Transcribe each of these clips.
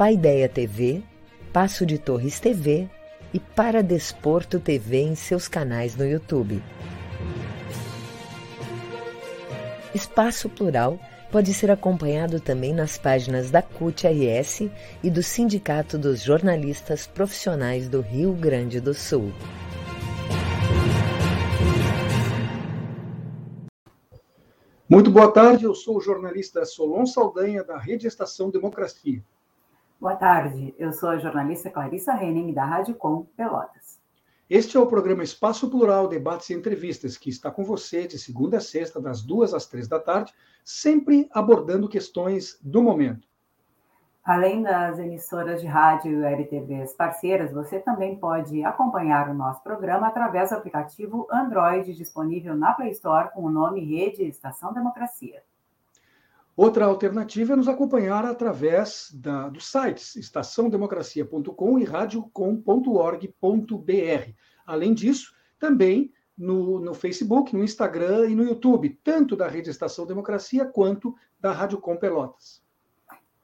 Paideia TV, Passo de Torres TV e Para Desporto TV em seus canais no YouTube. Espaço Plural pode ser acompanhado também nas páginas da CUT-RS e do Sindicato dos Jornalistas Profissionais do Rio Grande do Sul. Muito boa tarde, eu sou o jornalista Solon Saldanha, da Rede Estação Democracia. Boa tarde, eu sou a jornalista Clarissa Henning, da Rádio Com Pelotas. Este é o programa Espaço Plural, Debates e Entrevistas, que está com você de segunda a sexta, das duas às três da tarde, sempre abordando questões do momento. Além das emissoras de rádio e RTVs parceiras, você também pode acompanhar o nosso programa através do aplicativo Android disponível na Play Store com o nome Rede Estação Democracia. Outra alternativa é nos acompanhar através da, dos sites estaçãodemocracia.com e radiocom.org.br. Além disso, também no, no, Facebook, no Instagram e no YouTube, tanto da Rede Estação Democracia quanto da Rádio Com Pelotas.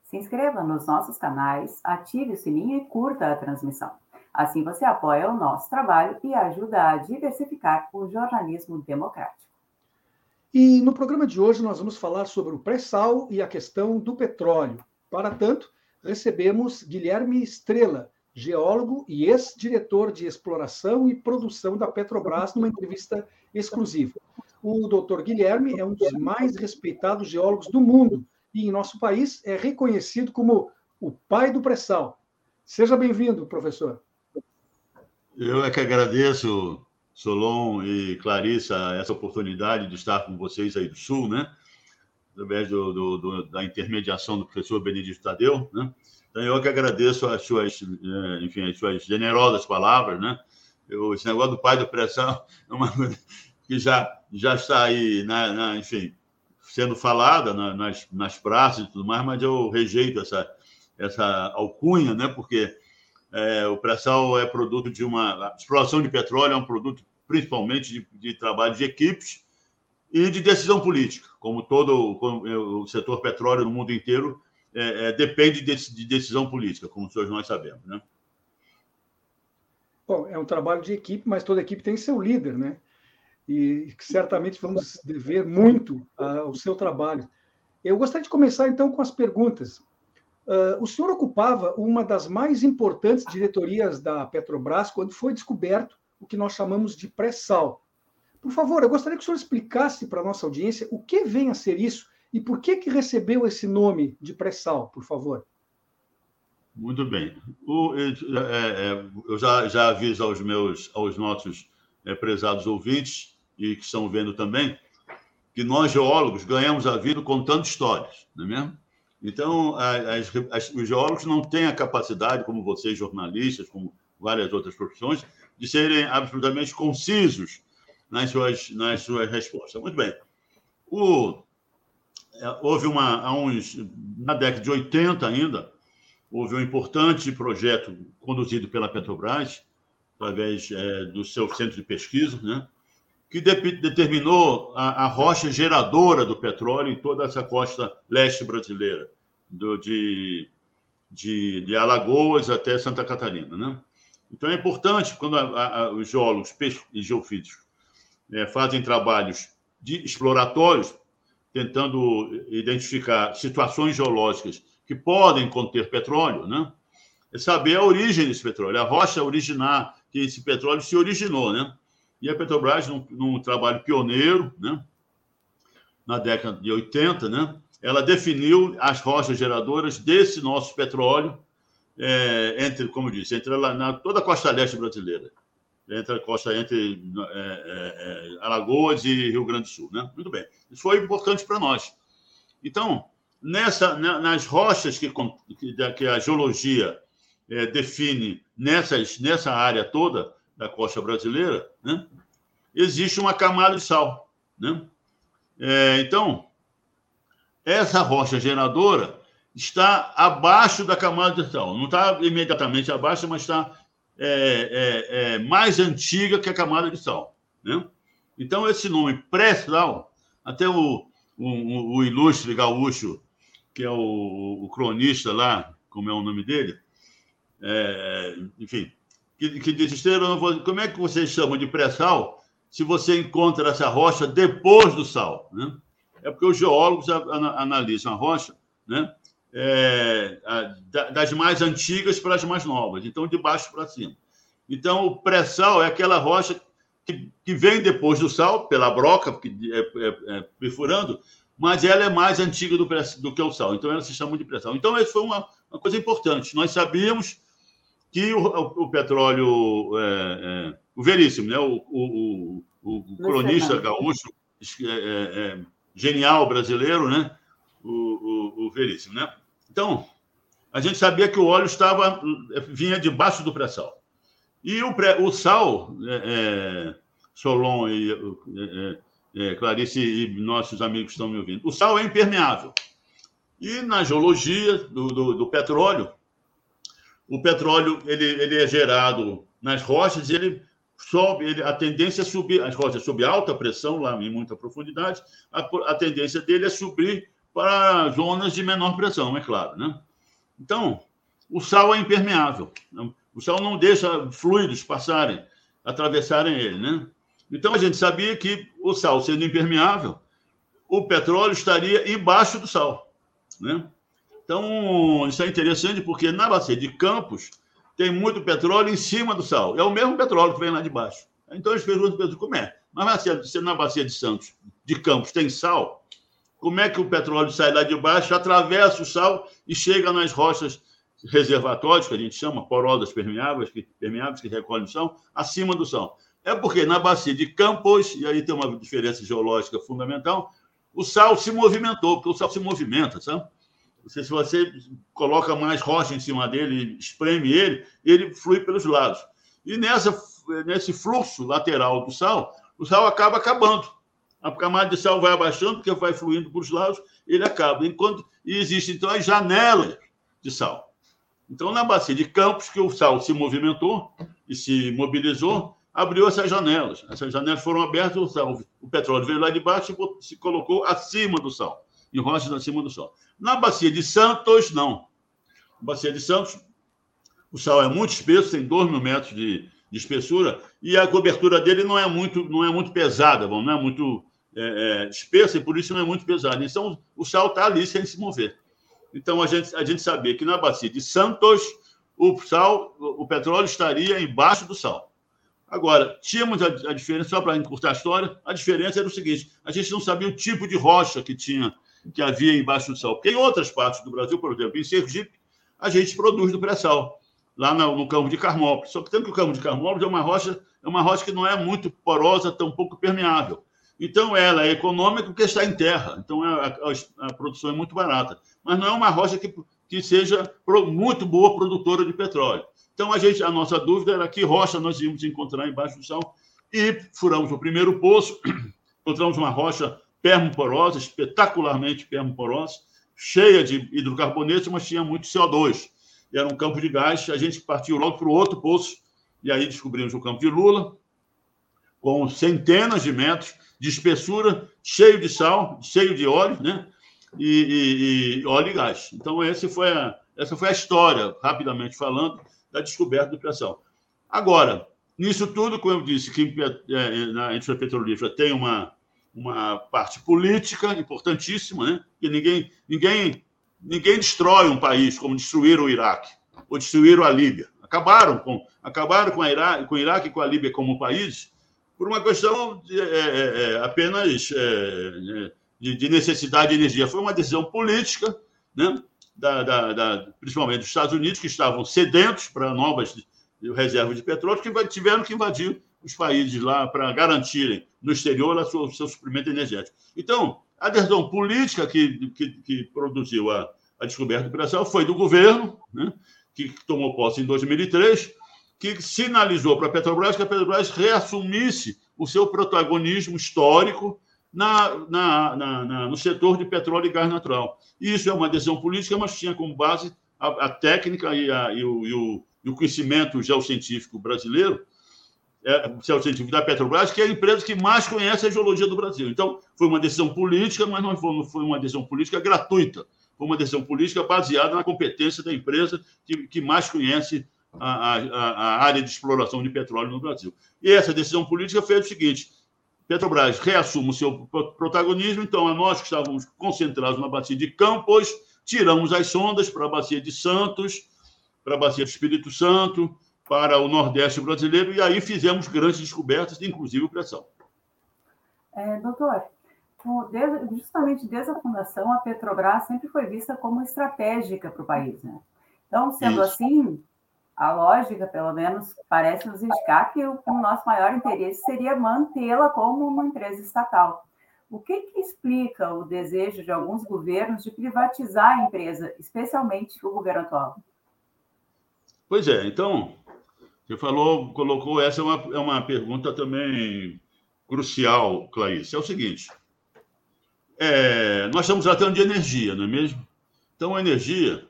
Se inscreva nos nossos canais, ative o sininho e curta a transmissão. Assim você apoia o nosso trabalho e ajuda a diversificar o jornalismo democrático. E no programa de hoje nós vamos falar sobre o pré-sal e a questão do petróleo. Para tanto, recebemos Guilherme Estrela, geólogo e ex-diretor de exploração e produção da Petrobras, numa entrevista exclusiva. O doutor Guilherme é um dos mais respeitados geólogos do mundo e em nosso país é reconhecido como o pai do pré-sal. Seja bem-vindo, professor. Eu é que agradeço, Solon e Clarissa, essa oportunidade de estar com vocês aí do Sul, né? Através do, do, do, da intermediação do professor Benedito Tadeu, né? Então, eu que agradeço as suas, eh, enfim, as suas generosas palavras, né? Eu, esse negócio do pai do pressão é uma coisa que já, já está aí, na, na enfim, sendo falada nas, nas praças e tudo mais, mas eu rejeito essa, essa alcunha, né? porque é, o pré-sal é produto de uma. A exploração de petróleo é um produto principalmente de, de trabalho de equipes e de decisão política, como todo como o setor petróleo no mundo inteiro é, é, depende de, de, decisão política, como todos nós sabemos. Né? Bom, é um trabalho de equipe, mas toda equipe tem seu líder, né? e certamente vamos dever muito ao seu trabalho. Eu gostaria de começar, então, com as perguntas. Uh, o senhor ocupava uma das mais importantes diretorias da Petrobras quando foi descoberto o que nós chamamos de pré-sal. Por favor, eu gostaria que o senhor explicasse para a nossa audiência o que vem a ser isso e por que, que recebeu esse nome de pré-sal, por favor. Muito bem. O, é, é, eu já, já aviso aos meus, aos nossos é, prezados ouvintes e que estão vendo também, que nós geólogos ganhamos a vida contando histórias, não é mesmo? Então, as, as, os geólogos não têm a capacidade, como vocês, jornalistas, como várias outras profissões, de serem absolutamente concisos nas suas, nas suas respostas. Muito bem. O, é, houve uma, há uns, na década de 80 ainda, houve um importante projeto conduzido pela Petrobras, através é, do seu centro de pesquisa, né? que de determinou a, a, rocha geradora do petróleo em toda essa costa leste brasileira, do, de, de, de, Alagoas até Santa Catarina. Né? Então é importante, quando a, a, os geólogos e geofísicos é, fazem trabalhos de exploratórios, tentando identificar situações geológicas que podem conter petróleo, né? saber a origem desse petróleo, a rocha originar, que esse petróleo se originou, né? E a Petrobras, num, num trabalho pioneiro, né? na década de 80, né? Ela definiu as rochas geradoras desse nosso petróleo, é, entre, como disse, entre na, na, toda a costa leste brasileira, entre a costa entre é, é, é Alagoas e Rio Grande do Sul, né? Muito bem. Isso foi importante para nós. Então, nessa, nas rochas que, que a geologia é, define nessas, nessa área toda da costa brasileira, né? existe uma camada de sal, né? É, então, essa rocha geradora está abaixo da camada de sal. Não está imediatamente abaixo, mas está é, é, é, mais antiga que a camada de sal. Né? Então, esse nome pré-sal, até o, o, o, ilustre gaúcho, que é o, o, cronista lá, como é o nome dele, é, enfim, que, que diz, como é que vocês chamam de pré-sal se você encontra essa rocha depois do sal, né? É porque os geólogos analisam a rocha, né? É, das mais antigas para as mais novas, então de baixo para cima. Então, o pré-sal é aquela rocha que, que, vem depois do sal, pela broca, que é, é, é, perfurando, mas ela é mais antiga do, do, que o sal, então ela se chama de pré-sal. Então, isso foi uma, uma, coisa importante. Nós sabíamos que o, o, o petróleo é, é o Veríssimo, né? o, o, o, cronista gaúcho, é, genial brasileiro, né? O, o, o, Veríssimo. Né? Então, a gente sabia que o óleo estava vinha debaixo do pré-sal. E o, pré, o sal, é, é Solon e é, Clarice e nossos amigos estão me ouvindo, o sal é impermeável. E na geologia do, do, do petróleo, o petróleo ele, ele é gerado nas rochas e ele sobe, ele, a tendência é subir, as rochas sob alta pressão, lá em muita profundidade, a, a, tendência dele é subir para zonas de menor pressão, é claro. Né? Então, o sal é impermeável. O sal não deixa fluidos passarem, atravessarem ele. Né? Então, a gente sabia que o sal sendo impermeável, o petróleo estaria embaixo do sal. Né? Então, isso é interessante porque na bacia de Campos, tem muito petróleo em cima do sal. É o mesmo petróleo que vem lá de baixo. Então eles perguntam, Pedro, como é? Mas se na bacia de Santos, de Campos, tem sal, como é que o petróleo sai lá de baixo, atravessa o sal e chega nas rochas reservatórias, que a gente chama porosas permeáveis, que, permeáveis que recolhem sal, acima do sal? É porque na bacia de Campos, e aí tem uma diferença geológica fundamental, o sal se movimentou, porque o sal se movimenta, sabe? Se você coloca mais rocha em cima dele, espreme ele, ele flui pelos lados. E nessa, nesse fluxo lateral do sal, o sal acaba acabando. A camada de sal vai abaixando, porque vai fluindo para os lados, ele acaba. Enquanto, e existem, então, as janelas de sal. Então, na bacia de Campos, que o sal se movimentou e se mobilizou, abriu essas janelas. Essas janelas foram abertas, o, sal, o petróleo veio lá de baixo e se colocou acima do sal, em rochas acima do sal. Na bacia de Santos, não. Na bacia de Santos, o sal é muito espesso, tem 2 mil metros de, de, espessura, e a cobertura dele não é muito, não é muito pesada, bom, não é muito é, é, espessa, e por isso não é muito pesada. Então, o sal está ali sem se mover. Então, a gente, a gente sabia que na bacia de Santos, o sal, o petróleo estaria embaixo do sal. Agora, tínhamos a, a diferença, só para encurtar a história, a diferença era o seguinte: a gente não sabia o tipo de rocha que tinha que havia embaixo do sal. Porque em outras partes do Brasil, por exemplo, em Sergipe, a gente produz do pré-sal, lá no, no campo de Carmópolis. Só que tanto que o campo de Carmópolis é uma rocha, é uma rocha que não é muito porosa, tão pouco permeável. Então, ela é econômica porque está em terra. Então, a, a, a, produção é muito barata. Mas não é uma rocha que, que seja pro, muito boa produtora de petróleo. Então, a, gente, a nossa dúvida era que rocha nós íamos encontrar embaixo do sal. E furamos o primeiro poço, encontramos uma rocha permoporosa, espetacularmente permoporosa, cheia de hidrocarbonetos, mas tinha muito CO2. E era um campo de gás. A gente partiu logo para o outro poço, e aí descobrimos o campo de Lula, com centenas de metros de espessura, cheio de sal, cheio de óleo, né? E, e, e óleo e gás. Então, essa foi, a, essa foi a história, rapidamente falando, da descoberta do pressão. Agora, nisso tudo, como eu disse, que é, na indústria petrolífera tem uma, uma parte política importantíssima, né? que ninguém, ninguém, ninguém destrói um país como destruíram o Iraque. ou destruíram a Líbia. Acabaram com, acabaram com, a Iraque, com o Iraque e com a Líbia como país por uma questão de, é, é, é apenas é, de, de, necessidade de energia. Foi uma decisão política, né, da, da, da, principalmente dos Estados Unidos, que estavam sedentos para novas reservas de petróleo, que tiveram que invadir os países lá para garantirem no exterior o seu suprimento energético. Então, a decisão política que, que, que produziu a, a descoberta do pré foi do governo, né, que tomou posse em 2003, que sinalizou para a Petrobras que a Petrobras reassumisse o seu protagonismo histórico na, na, na, no setor de petróleo e gás natural. Isso é uma decisão política, mas tinha como base a, a técnica e, a, e, o, e, o, e, o, conhecimento geocientífico brasileiro, é, geocientífico da Petrobras, que é a empresa que mais conhece a geologia do Brasil. Então, foi uma decisão política, mas não foi, uma decisão política gratuita. Foi uma decisão política baseada na competência da empresa que, que mais conhece a, a, a, área de exploração de petróleo no Brasil. E essa decisão política fez o seguinte: Petrobras reassume o seu protagonismo, então a nós que estávamos concentrados na bacia de Campos, tiramos as sondas para a bacia de Santos, para a bacia do Espírito Santo, para o Nordeste brasileiro, e aí fizemos grandes descobertas, inclusive pressão. É, doutor, justamente desde a fundação, a Petrobras sempre foi vista como estratégica para o país. Né? Então, sendo Isso. assim, a lógica, pelo menos, parece nos indicar que o, o nosso maior interesse seria mantê-la como uma empresa estatal. O que, que, explica o desejo de alguns governos de privatizar a empresa, especialmente o governo atual? Pois é, então, você falou, colocou, essa é uma, é uma pergunta também crucial, Clarice. É o seguinte: é, nós estamos tratando de energia, não é mesmo? Então, energia.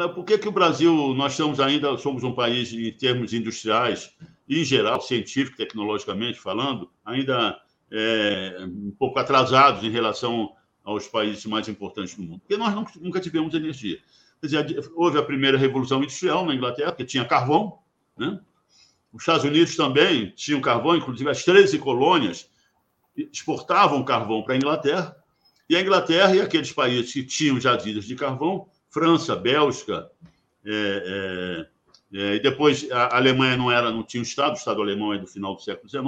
É, por que, que o Brasil, nós estamos ainda, somos um país, em termos industriais, em geral, científico, tecnologicamente falando, ainda é, um pouco atrasados em relação aos países mais importantes do mundo? Porque nós nunca tivemos energia. Quer dizer, houve a primeira revolução industrial na Inglaterra, que tinha carvão, né? Os Estados Unidos também tinham carvão, inclusive as 13 colônias exportavam carvão para a Inglaterra, e a Inglaterra e aqueles países que tinham jazidras de carvão, França, Bélgica, é, é, é, e depois a Alemanha não era, não tinha um Estado, o Estado alemão é do final do século XIX,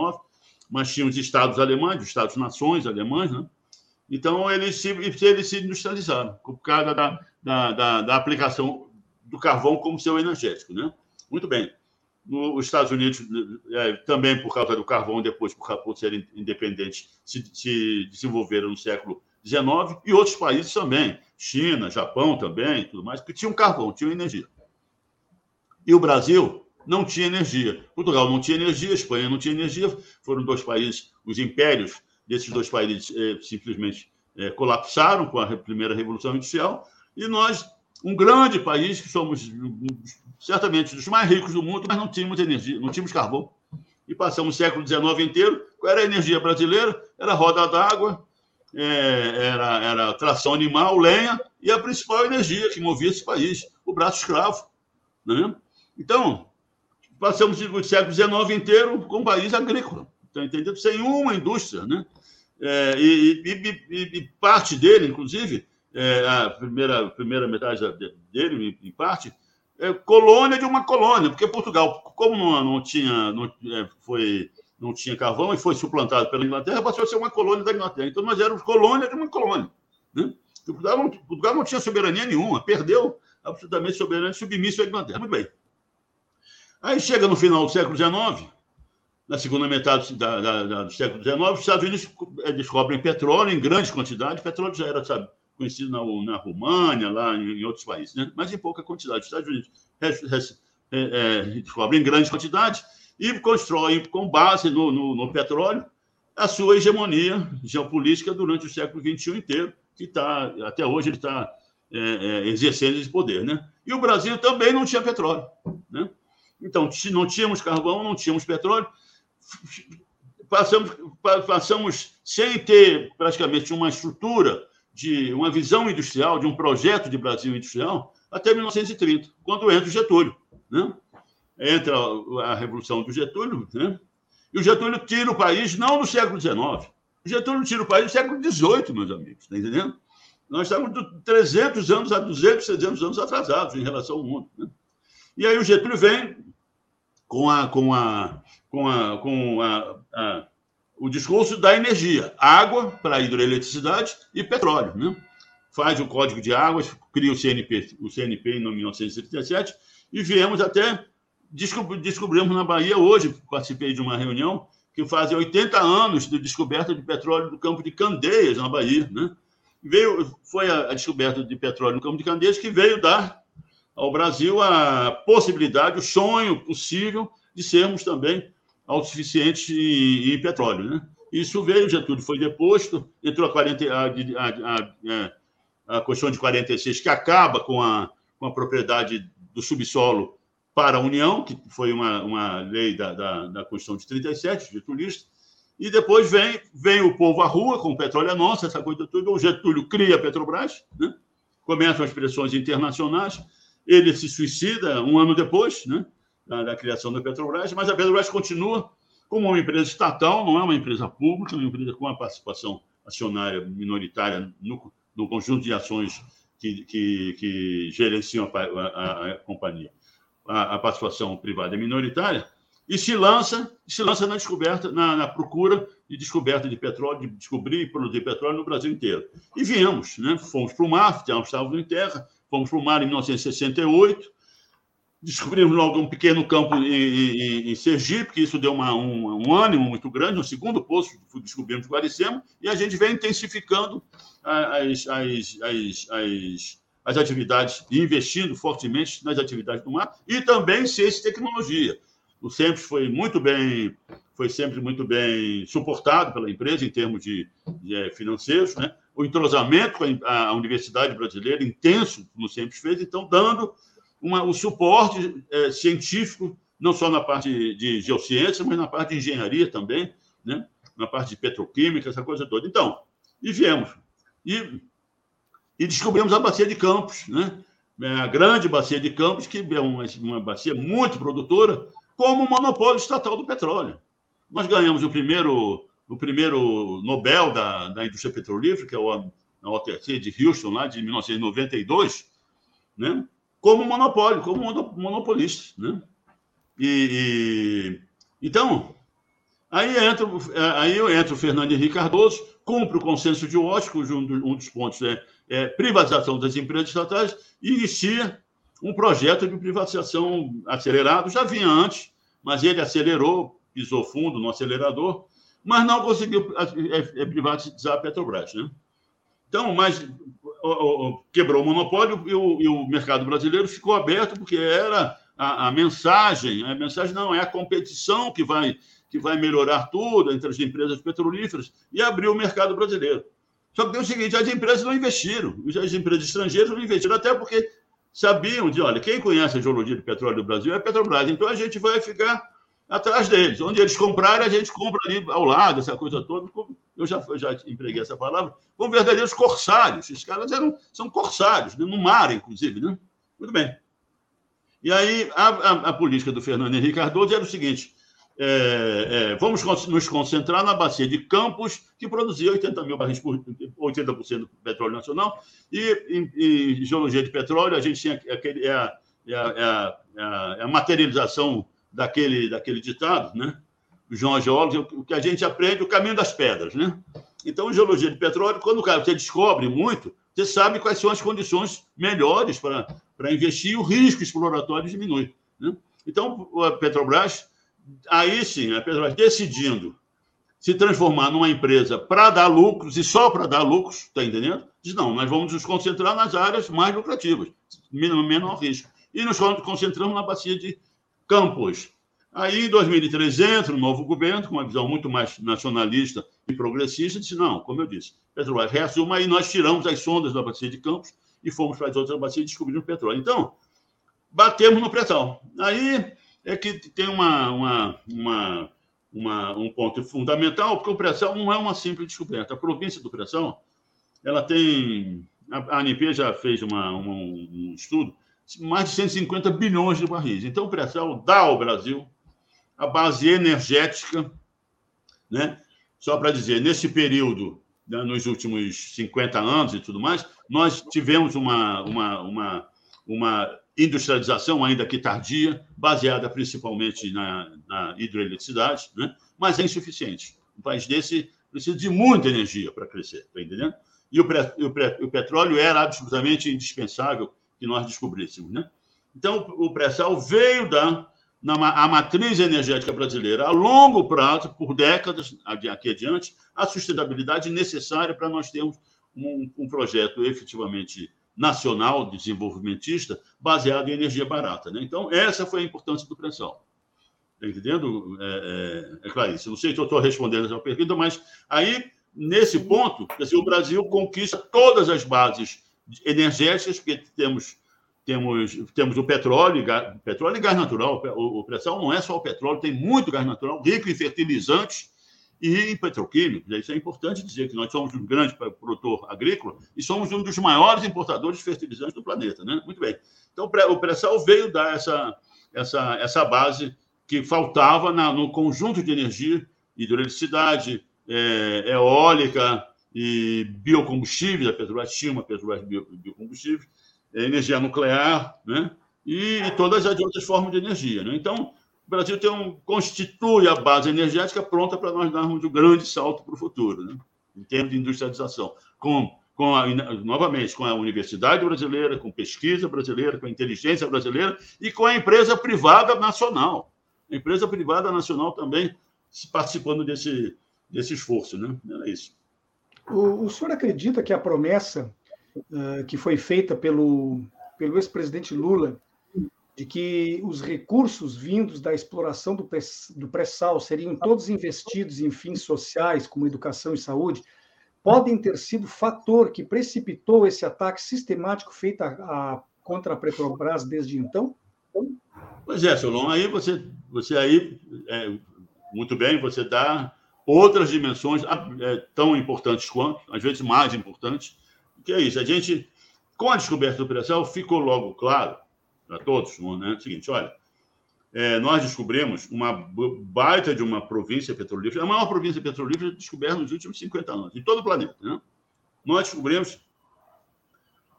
mas tinha os Estados alemães, os Estados-nações alemães, né? Então, eles se, eles se industrializaram, por causa da, da, da, da aplicação do carvão como seu energético. Né? Muito bem. Os Estados Unidos, é, também por causa do carvão, depois por, por serem independentes, se, se, desenvolveram no século XIX, e outros países também, China, Japão também, tudo mais, que tinham carvão, tinham energia. E o Brasil não tinha energia. Portugal não tinha energia, Espanha não tinha energia, foram dois países, os impérios desses dois países é, simplesmente é, colapsaram com a primeira Revolução Industrial, e nós, um grande país, que somos certamente dos mais ricos do mundo, mas não tínhamos energia, não tínhamos carvão. E passamos o século XIX inteiro. Qual era a energia brasileira? Era roda d'água, é, era, era tração animal, lenha, e a principal energia que movia esse país, o braço escravo. Né? Então, passamos o século XIX inteiro com um país agrícola, tá entendendo? sem uma indústria. Né? É, e, e, e, e, parte dele, inclusive, é, a primeira, primeira metade dele, em parte, é, colônia de uma colônia, porque Portugal, como não, não tinha, não, é, foi, não tinha carvão e foi suplantado pela Inglaterra, passou a ser uma colônia da Inglaterra. Então, nós éramos colônia de uma colônia. Né? Portugal, não, Portugal não tinha soberania nenhuma, perdeu absolutamente soberania submissa à Inglaterra. Muito bem. Aí chega no final do século XIX, na segunda metade da, da, da, do século XIX, os Estados Unidos é, descobrem petróleo em grandes quantidades. Petróleo já era, sabe, conhecido na, na România, lá em, em, outros países, né? mas em pouca quantidade. Os Estados Unidos é, é, descobrem em grandes quantidades e constroem, com base no, no, no, petróleo, a sua hegemonia geopolítica durante o século XXI inteiro, que está, até hoje, ele está é, é, exercendo esse poder. Né? E o Brasil também não tinha petróleo. Né? Então, se não tínhamos carvão, não tínhamos petróleo, passamos, passamos sem ter praticamente uma estrutura de uma visão industrial, de um projeto de Brasil industrial, até 1930, quando entra o Getúlio. Né? Entra a Revolução do Getúlio, né? e o Getúlio tira o país não no século XIX, o Getúlio tira o país no século XVIII, meus amigos, está entendendo? Nós estamos 300 anos a 200, 300 anos atrasados em relação ao mundo. Né? E aí o Getúlio vem com, a, com, a, com, a, com a, a o discurso da energia, água para hidroeletricidade e petróleo. Né? Faz o Código de Águas, cria o CNP, o CNP em 1937, e viemos até descobrimos na Bahia hoje, participei de uma reunião que fazem 80 anos de descoberta de petróleo no campo de Candeias, na Bahia. Né? Veio, foi a, a descoberta de petróleo no campo de Candeias que veio dar ao Brasil a possibilidade, o sonho possível de sermos também autossuficientes em, em petróleo. Né? Isso veio, Getúlio foi deposto, entrou a, 40, a, a, a, questão de 46, que acaba com a, com a propriedade do subsolo para a União, que foi uma, uma lei da, da, da Constituição de 37, getulista, e depois vem, vem o povo à rua, com o petróleo é nosso, essa coisa toda, o Getúlio cria a Petrobras, né? começam as pressões internacionais, ele se suicida um ano depois né? Da, da criação da Petrobras, mas a Petrobras continua como uma empresa estatal, não é uma empresa pública, é uma empresa com uma participação acionária minoritária no, no conjunto de ações que, que, que gerenciam a, a, a companhia a, a participação privada é minoritária, e se lança, se lança na descoberta, na, na, procura de descoberta de petróleo, de descobrir e produzir petróleo no Brasil inteiro. E viemos, né? fomos para o mar, estávamos em terra, fomos para o mar em 1968, descobrimos logo um pequeno campo em, em, em Sergipe, que isso deu uma, um, um, ânimo muito grande, um segundo poço, descobrimos Guaricema, e a gente vem intensificando as, as, as, as as atividades investindo fortemente nas atividades do mar e também ciência e tecnologia. O SEMPS foi muito bem, foi sempre muito bem suportado pela empresa em termos de, de é, financeiros, né? O entrosamento com a, a universidade brasileira intenso, como o SEMPS fez, então dando uma, o suporte é, científico não só na parte de, de geociência, mas na parte de engenharia também, né? Na parte de petroquímica, essa coisa toda. Então, e viemos. E e descobrimos a bacia de Campos, né? É a grande bacia de Campos, que é uma, uma bacia muito produtora, como monopólio estatal do petróleo. Nós ganhamos o primeiro, o primeiro Nobel da, da indústria petrolífera, que é o, a OTC de Houston, lá de 1992, né? Como monopólio, como monopolista. Né? E, e, então, aí entra, aí entra o Fernando Henrique Cardoso, cumpre o consenso de Washington, um dos pontos é é, privatização das empresas estatais e inicia um projeto de privatização acelerado. Já vinha antes, mas ele acelerou, pisou fundo no acelerador, mas não conseguiu é, é, privatizar a Petrobras. Né? Então, mas quebrou o monopólio e o, e o, mercado brasileiro ficou aberto porque era a, a, mensagem, a mensagem não é a competição que vai que vai melhorar tudo entre as empresas petrolíferas e abriu o mercado brasileiro. Só que tem o seguinte: as empresas não investiram, as empresas estrangeiras não investiram, até porque sabiam de, olha, quem conhece a geologia do petróleo do Brasil é a Petrobras, então a gente vai ficar atrás deles. Onde eles comprarem, a gente compra ali ao lado, essa coisa toda. Eu já, eu já empreguei essa palavra, como verdadeiros corsários. Esses caras eram, são corsários, né? no mar, inclusive. Né? Muito bem. E aí, a, a, a política do Fernando Henrique Cardoso era o seguinte: é, é, vamos nos concentrar na bacia de Campos, que produzia 80 mil barris por 80% do petróleo nacional, e em, geologia de petróleo, a gente tinha aquele, é, a, é, a, é, a, é a materialização daquele, daquele ditado, né? João Geólogo, o que a gente aprende, o caminho das pedras, né? Então, geologia de petróleo, quando o cara você descobre muito, você sabe quais são as condições melhores para, investir o risco exploratório diminui. Né? Então, a Petrobras aí sim, a Petrobras decidindo se transformar numa empresa para dar lucros e só para dar lucros, está entendendo? Diz, não, nós vamos nos concentrar nas áreas mais lucrativas, menor risco. E nos concentramos na bacia de Campos. Aí, em 2013, entra um novo governo, com uma visão muito mais nacionalista e progressista, disse, não, como eu disse, Petrobras reassuma, aí nós tiramos as sondas da bacia de Campos e fomos para as outras bacias e descobrimos petróleo. Então, batemos no pré-sal. Aí é que tem uma, uma, uma, uma, um ponto fundamental, porque o pressão não é uma simples descoberta. A província do pressão, ela tem. A ANP já fez uma, uma, um estudo, mais de 150 bilhões de barris. Então, o pressão dá ao Brasil a base energética, né? Só para dizer, nesse período né, nos últimos 50 anos e tudo mais, nós tivemos uma, uma, uma, uma industrialização, ainda que tardia, baseada principalmente na, na hidroeletricidade, né? mas é insuficiente. Um país desse precisa de muita energia para crescer, está entendendo? E o, o, o, petróleo era absolutamente indispensável que nós descobríssemos. Né? Então, o pré-sal veio da na, a matriz energética brasileira a longo prazo, por décadas aqui adiante, a sustentabilidade necessária para nós termos um, um projeto efetivamente nacional desenvolvimentista baseado em energia barata. Né? Então, essa foi a importância do pré-sal. Está entendendo, é, é, é claro isso. Não sei se eu estou respondendo essa pergunta, mas aí, nesse ponto, dizer, o Brasil conquista todas as bases energéticas, porque temos, temos, temos o petróleo, gás, petróleo e gás natural. O, o não é só o petróleo, tem muito gás natural, rico em fertilizantes, e em petroquímicos. Isso é importante dizer que nós somos um grande produtor agrícola e somos um dos maiores importadores de fertilizantes do planeta. Né? Muito bem. Então, o pré-sal veio dar essa, essa, essa base que faltava na, no conjunto de energia, hidroeletricidade, é, eólica e biocombustíveis, a Petrobras tinha uma Petrobras bio, biocombustível, é, energia nuclear, né? E, e, todas as outras formas de energia. Né? Então, o Brasil tem um, constitui a base energética pronta para nós darmos um grande salto para o futuro, né? em termos de industrialização, com, com a, novamente com a universidade brasileira, com pesquisa brasileira, com a inteligência brasileira e com a empresa privada nacional. A empresa privada nacional também participando desse, desse esforço. Né? É isso. O, o senhor acredita que a promessa uh, que foi feita pelo, pelo ex-presidente Lula de que os recursos vindos da exploração do pré-sal seriam todos investidos em fins sociais, como educação e saúde, podem ter sido fator que precipitou esse ataque sistemático feito a, a, contra a Petrobras desde então? Pois é, Solon, aí você, você aí, é, muito bem, você dá outras dimensões é, tão importantes quanto, às vezes mais importantes, que é isso. A gente, com a descoberta do pré-sal, ficou logo claro para todos, né? É o seguinte, olha, é, nós descobrimos uma baita de uma província petrolífera, a maior província petrolífera descoberta nos últimos 50 anos, em todo o planeta. Né? Nós descobrimos,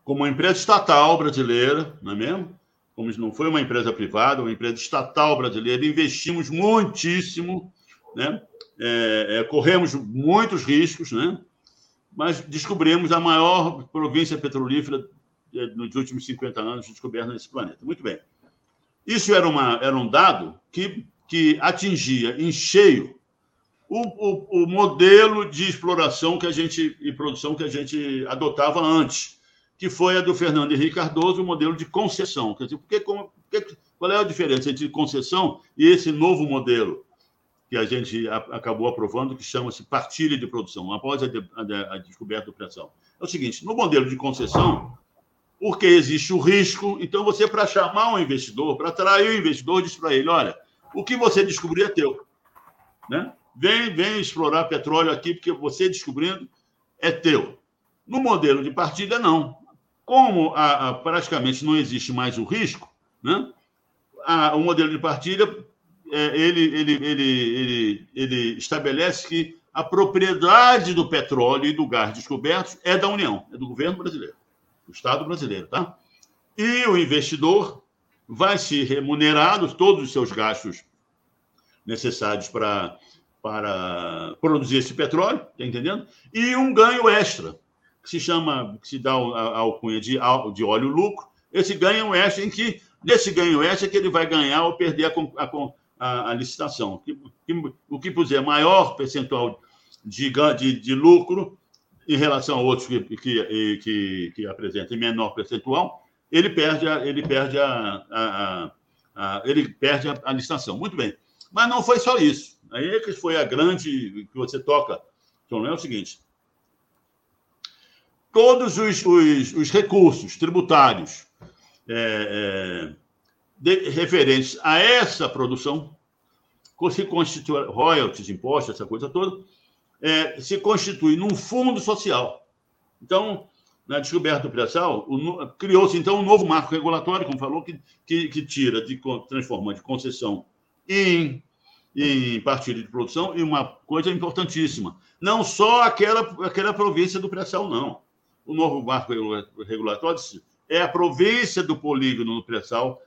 como uma empresa estatal brasileira, não é mesmo? Como não foi uma empresa privada, uma empresa estatal brasileira, investimos muitíssimo, né? É, é, corremos muitos riscos, né? Mas descobrimos a maior província petrolífera é, nos últimos 50 anos de descoberta nesse planeta. Muito bem. Isso era, uma, era um dado que, que atingia em cheio o, o, o, modelo de exploração que a gente e produção que a gente adotava antes, que foi a do Fernando Henrique Cardoso, o modelo de concessão. Quer dizer, porque, como, porque, qual é a diferença entre concessão e esse novo modelo que a gente acabou aprovando, que chama-se partilha de produção, após a, de, a, a descoberta do pressão? É o seguinte: no modelo de concessão, porque existe o risco. Então, você, para chamar um investidor, para atrair o investidor, diz para ele: olha, o que você descobrir é teu. Né? Vem, vem explorar petróleo aqui, porque você descobrindo é teu. No modelo de partilha, não. Como a, a, praticamente não existe mais o risco, né? A, o modelo de partilha ele, ele, ele, ele, ele estabelece que a propriedade do petróleo e do gás descobertos é da União, é do governo brasileiro o Estado brasileiro, tá? E o investidor vai ser remunerado todos os seus gastos necessários para, para produzir esse petróleo, tá entendendo? E um ganho extra, que se chama, que se dá a alcunha de, de óleo lucro, esse ganho extra em que, nesse ganho extra, é que ele vai ganhar ou perder a, a, a licitação. Que, que, o que puser maior percentual de, de, de lucro, em relação a outros que, que, que, que apresentem menor percentual, ele perde a, ele perde a, a, a ele perde a, a, licitação. Muito bem. Mas não foi só isso. Aí é que foi a grande que você toca, então é o seguinte: todos os, os, os recursos tributários é, é, de, referentes a essa produção, se constitui royalties, impostos, essa coisa toda, é, se constitui num fundo social. Então, na descoberta do pré-sal, criou-se então um novo marco regulatório, como falou, que, que, que tira, de, transforma de concessão em, em partilha de produção e uma coisa importantíssima, não só aquela, aquela província do pré-sal, não. O novo marco regulatório é a província do polígono no pré-sal,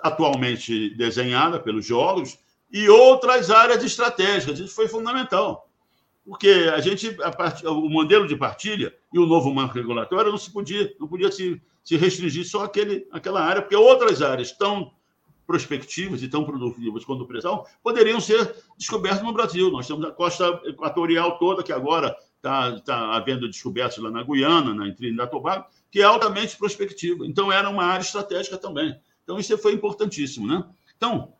atualmente desenhada pelos geólogos, e outras áreas estratégicas. Isso foi fundamental. Porque a gente, a part... o modelo de partilha e o novo marco regulatório não se podia, não podia se, se restringir só àquele, àquela área, porque outras áreas tão prospectivas e tão produtivas quanto o pré-sal poderiam ser descobertas no Brasil. Nós temos a costa equatorial toda, que agora está tá havendo descobertas lá na Guiana, na Trinidad e Tobago, que é altamente prospectiva. Então, era uma área estratégica também. Então, isso foi importantíssimo. Né? Então,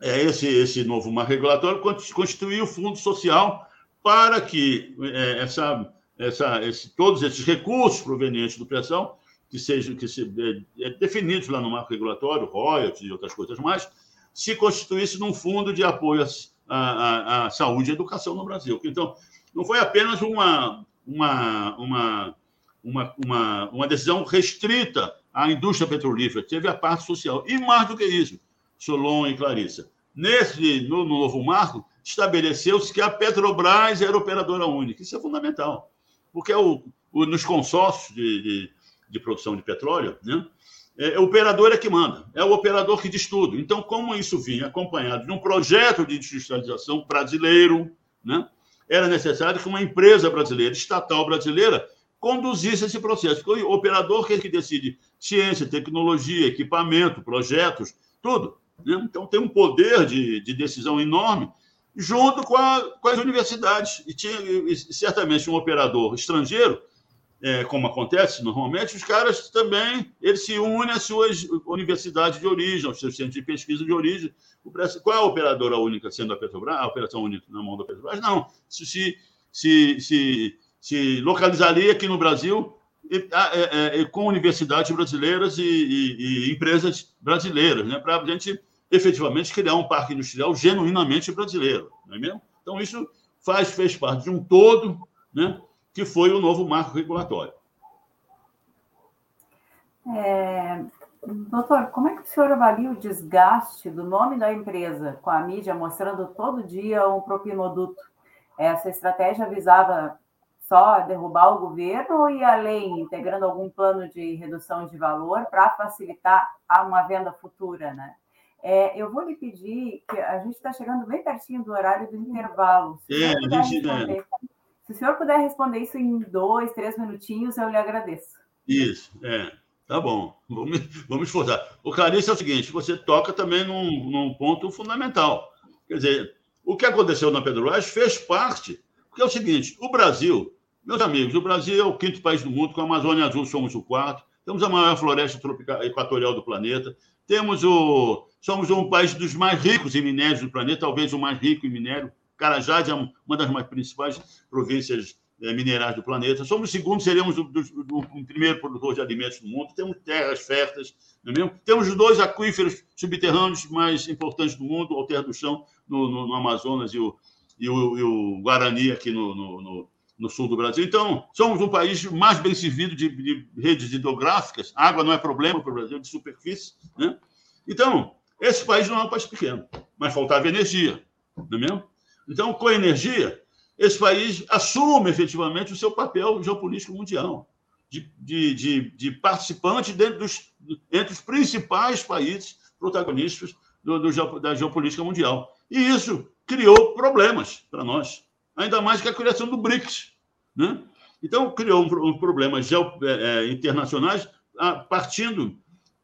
é esse, esse novo marco regulatório constituiu o Fundo Social para que é, essa, essa, esse, todos esses recursos provenientes do pressão, que sejam que se, é, é, definidos lá no marco regulatório, royalties e outras coisas mais, se constituísse num fundo de apoio à, à, à saúde e educação no Brasil. Então, não foi apenas uma, uma, uma uma, uma, uma decisão restrita à indústria petrolífera, teve a parte social. E mais do que isso, Solon e Clarissa, nesse, no, no novo marco, estabeleceu-se que a Petrobras era operadora única. Isso é fundamental, porque é o, o nos consórcios de, de, de, produção de petróleo, né, é, é, o operador é que manda, é o operador que diz tudo. Então, como isso vinha acompanhado de um projeto de industrialização brasileiro, né, era necessário que uma empresa brasileira, estatal brasileira, conduzisse esse processo. Porque o operador que, é que decide ciência, tecnologia, equipamento, projetos, tudo. Então, tem um poder de, de decisão enorme junto com, a, com, as universidades. E tinha e, certamente um operador estrangeiro, é, como acontece normalmente, os caras também eles se unem às suas universidades de origem, aos seus centros de pesquisa de origem. Qual é a operadora única sendo a Petrobras? A operação única na mão da Petrobras? Não. Se, se, se, se localizaria aqui no Brasil é, é, com universidades brasileiras e, e, e empresas brasileiras, né, para a gente efetivamente criar um parque industrial genuinamente brasileiro, não é mesmo? Então, isso faz, fez parte de um todo, né, que foi o novo marco regulatório. É, doutor, como é que o senhor avalia o desgaste do nome da empresa com a mídia mostrando todo dia um propinoduto? Essa estratégia visava só derrubar o governo ou ir além, integrando algum plano de redução de valor para facilitar uma venda futura, né? É, eu vou lhe pedir que a gente está chegando bem pertinho do horário do intervalo. Se, é, a gente, é. se o senhor puder responder isso em dois, três minutinhos, eu lhe agradeço. Isso, é. Tá bom, vamos, vamos esforçar. O Clarice é o seguinte: você toca também num, num ponto fundamental. Quer dizer, o que aconteceu na Petrobras fez parte, porque é o seguinte: o Brasil meus amigos, o Brasil é o quinto país do mundo, com a Amazônia Azul somos o quarto, temos a maior floresta tropical, equatorial do planeta, temos o, somos um país dos mais ricos em minérios do planeta, talvez o mais rico em minério. Carajás é uma das mais principais províncias é, minerais do planeta. Somos o segundo, seremos o, o, primeiro produtor de alimentos do mundo. Temos terras férteis, não é mesmo? Temos os dois aquíferos subterrâneos mais importantes do mundo, o Terra do Chão, no, no, no Amazonas, e o, e o, e o Guarani aqui no, no, no sul do Brasil. Então, somos um país mais bem servido de, de redes hidrográficas. Água não é problema para o Brasil, de superfície. Né? Então, esse país não é um país pequeno, mas faltava energia, não é mesmo? Então, com a energia, esse país assume efetivamente o seu papel geopolítico mundial, de, de, de, de participante dentro dos, entre os principais países protagonistas do, do, da geopolítica mundial. E isso criou problemas para nós, ainda mais que a criação do BRICS, né? Então, criou um, um problemas é, é, internacionais a, partindo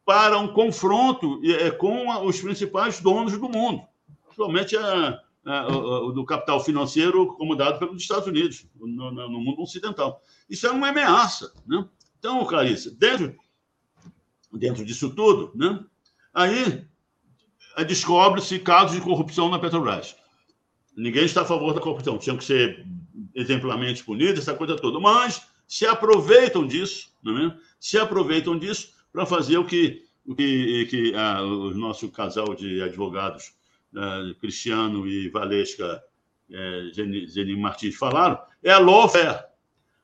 para um confronto é, com a, os principais donos do mundo, principalmente a, o, do capital financeiro comandado pelos Estados Unidos, no, no, mundo ocidental. Isso é uma ameaça. Né? Então, Clarice, dentro, dentro disso tudo, né? aí descobre-se casos de corrupção na Petrobras. Ninguém está a favor da corrupção, tinham que ser exemplarmente punidos, essa coisa toda. Mas se aproveitam disso, não é? se aproveitam disso para fazer o que, o que, que ah, o nosso casal de advogados, ah, Cristiano e Valesca eh, Zeni Martins, falaram, é a lawfare.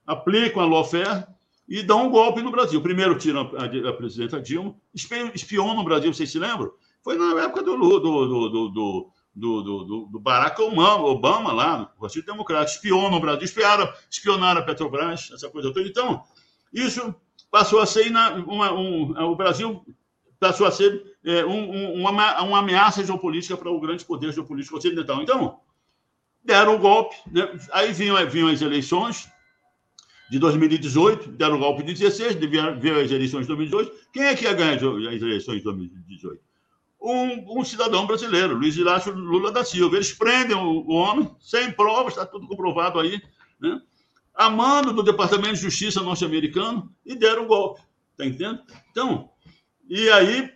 Aplicam a lawfare e dão um golpe no Brasil. Primeiro tiram a, a, presidenta Dilma, espiou no Brasil, vocês se lembram? Foi na época do, do, do, do do, do, do Barack Obama lá, no Partido Democrático, espionam o Brasil, espionaram, espionaram a Petrobras, essa coisa toda. Então, isso passou a ser uma, um, o Brasil passou a ser é, um, uma, uma ameaça geopolítica para o grande poder geopolítico ocidental. Então, deram o golpe, né? aí vinham, vinham as eleições de 2018, deram o golpe de 16, veio as eleições de 2018. Quem é que ia ganhar as eleições de 2018? Um, um, cidadão brasileiro, Luiz Inácio Lula da Silva. Eles prendem o, o homem, sem provas, está tudo comprovado aí, né? a mando do Departamento de Justiça norte-americano e deram o golpe. Está entendendo? Então, e aí,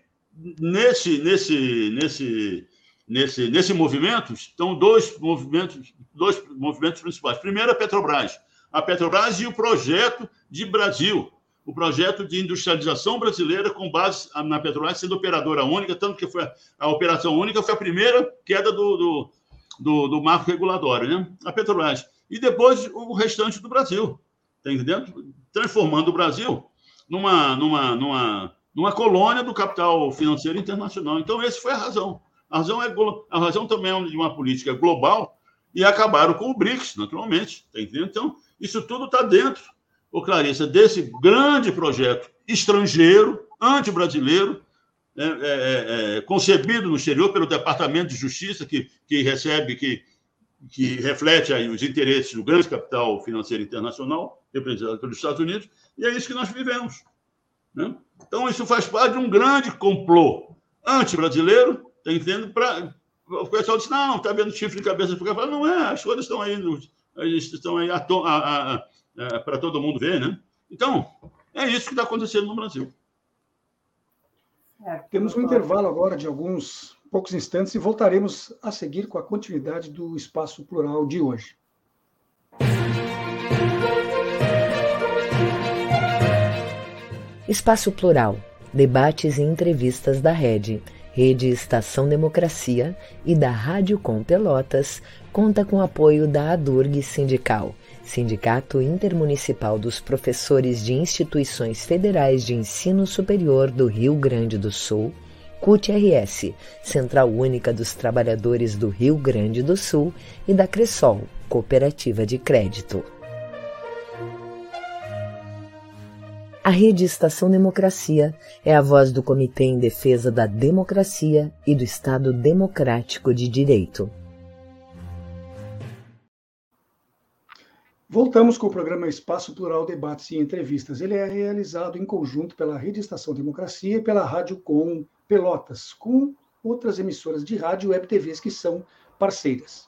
nesse, nesse, nesse, nesse, nesse movimento, estão dois movimentos, dois movimentos principais. Primeiro, a Petrobras. A Petrobras e o projeto de Brasil, o projeto de industrialização brasileira com base na Petrobras sendo operadora única, tanto que foi a operação única foi a primeira queda do, do, do, do marco regulatório, né? A Petrobras. E depois o restante do Brasil, tá entendendo? Transformando o Brasil numa, numa, numa, numa colônia do capital financeiro internacional. Então, essa foi a razão. A razão, é, a razão também é de uma política global e acabaram com o BRICS, naturalmente. Tá entendendo? Então, isso tudo está dentro ô Clarissa, desse grande projeto estrangeiro, anti-brasileiro, é, é, é, é, concebido no exterior pelo Departamento de Justiça, que, que recebe, que, que reflete aí os interesses do grande capital financeiro internacional, representado pelos Estados Unidos, e é isso que nós vivemos. Né? Então, isso faz parte de um grande complô anti-brasileiro, está entendendo? Pra... O pessoal diz, não, está vendo chifre de cabeça. Fala, não é, as coisas estão aí, estão aí a, a, a é, para todo mundo ver, né? Então, é isso que está acontecendo no Brasil. É, Temos um intervalo agora de alguns poucos instantes e voltaremos a seguir com a continuidade do Espaço Plural de hoje. Espaço Plural, debates e entrevistas da Rede, Rede Estação Democracia e da Rádio Com Pelotas, conta com apoio da ADURG Sindical Sindicato Intermunicipal dos Professores de Instituições Federais de Ensino Superior do Rio Grande do Sul, CUT-RS, Central Única dos Trabalhadores do Rio Grande do Sul, e da Cressol, Cooperativa de Crédito. A Rede Estação Democracia é a voz do Comitê em Defesa da Democracia e do Estado Democrático de Direito. Voltamos com o programa Espaço Plural Debates e Entrevistas. Ele é realizado em conjunto pela Rede Estação Democracia e pela Rádio Com Pelotas, com outras emissoras de rádio e web TVs que são parceiras.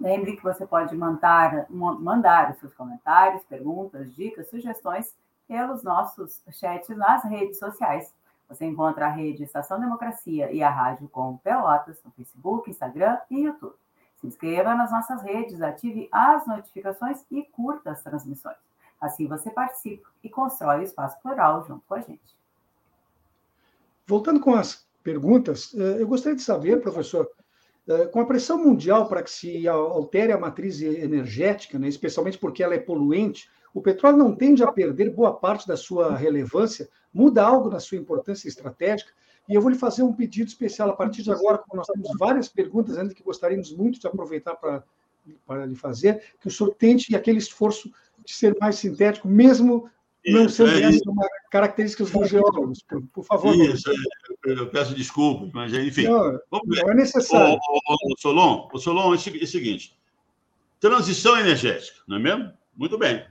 Lembre que você pode mandar, mandar os seus comentários, perguntas, dicas, sugestões pelos nossos chats nas redes sociais. Você encontra a Rede Estação Democracia e a Rádio Com Pelotas no Facebook, Instagram e YouTube. Se inscreva nas nossas redes, ative as notificações e curta as transmissões. Assim você participa e constrói o espaço plural junto com a gente. Voltando com as perguntas, eh, eu gostaria de saber, professor, eh, com a pressão mundial para que se altere a matriz energética, né, especialmente porque ela é poluente, o petróleo não tende a perder boa parte da sua relevância? Muda algo na sua importância estratégica? E eu vou lhe fazer um pedido especial a partir de agora, como nós temos várias perguntas ainda que gostaríamos muito de aproveitar para, para lhe fazer, que o senhor tente aquele esforço de ser mais sintético, mesmo não sendo é uma característica dos geólogos. Por, por favor. Isso, é, eu peço desculpas, mas enfim. Não, não é necessário. O, o, o, Solon, o Solon é o seguinte: transição energética, não é mesmo? Muito bem.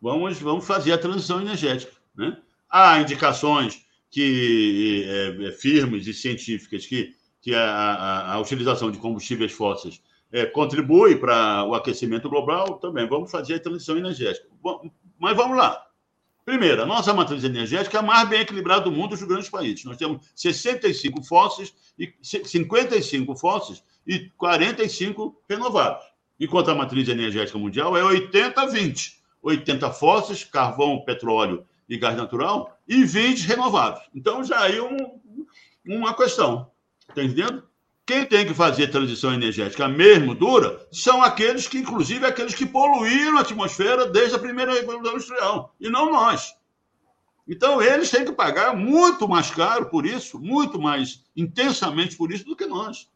Vamos, vamos fazer a transição energética. Né? Há indicações que é, firmes e científicas que, que a, a, a utilização de combustíveis fósseis é, contribui para o aquecimento global, também vamos fazer a transição energética. Bom, mas vamos lá. Primeiro, a nossa matriz energética é a mais bem equilibrada do mundo dos grandes países. Nós temos 65 fósseis, e 55 fósseis e 45 renováveis. Enquanto a matriz energética mundial é 80-20. 80 fósseis, carvão, petróleo e gás natural, e 20 renováveis. Então, já é um, uma questão. Está entendendo? Quem tem que fazer transição energética mesmo dura são aqueles que, inclusive, aqueles que poluíram a atmosfera desde a primeira revolução industrial, e não nós. Então, eles têm que pagar muito mais caro por isso, muito mais intensamente por isso do que nós.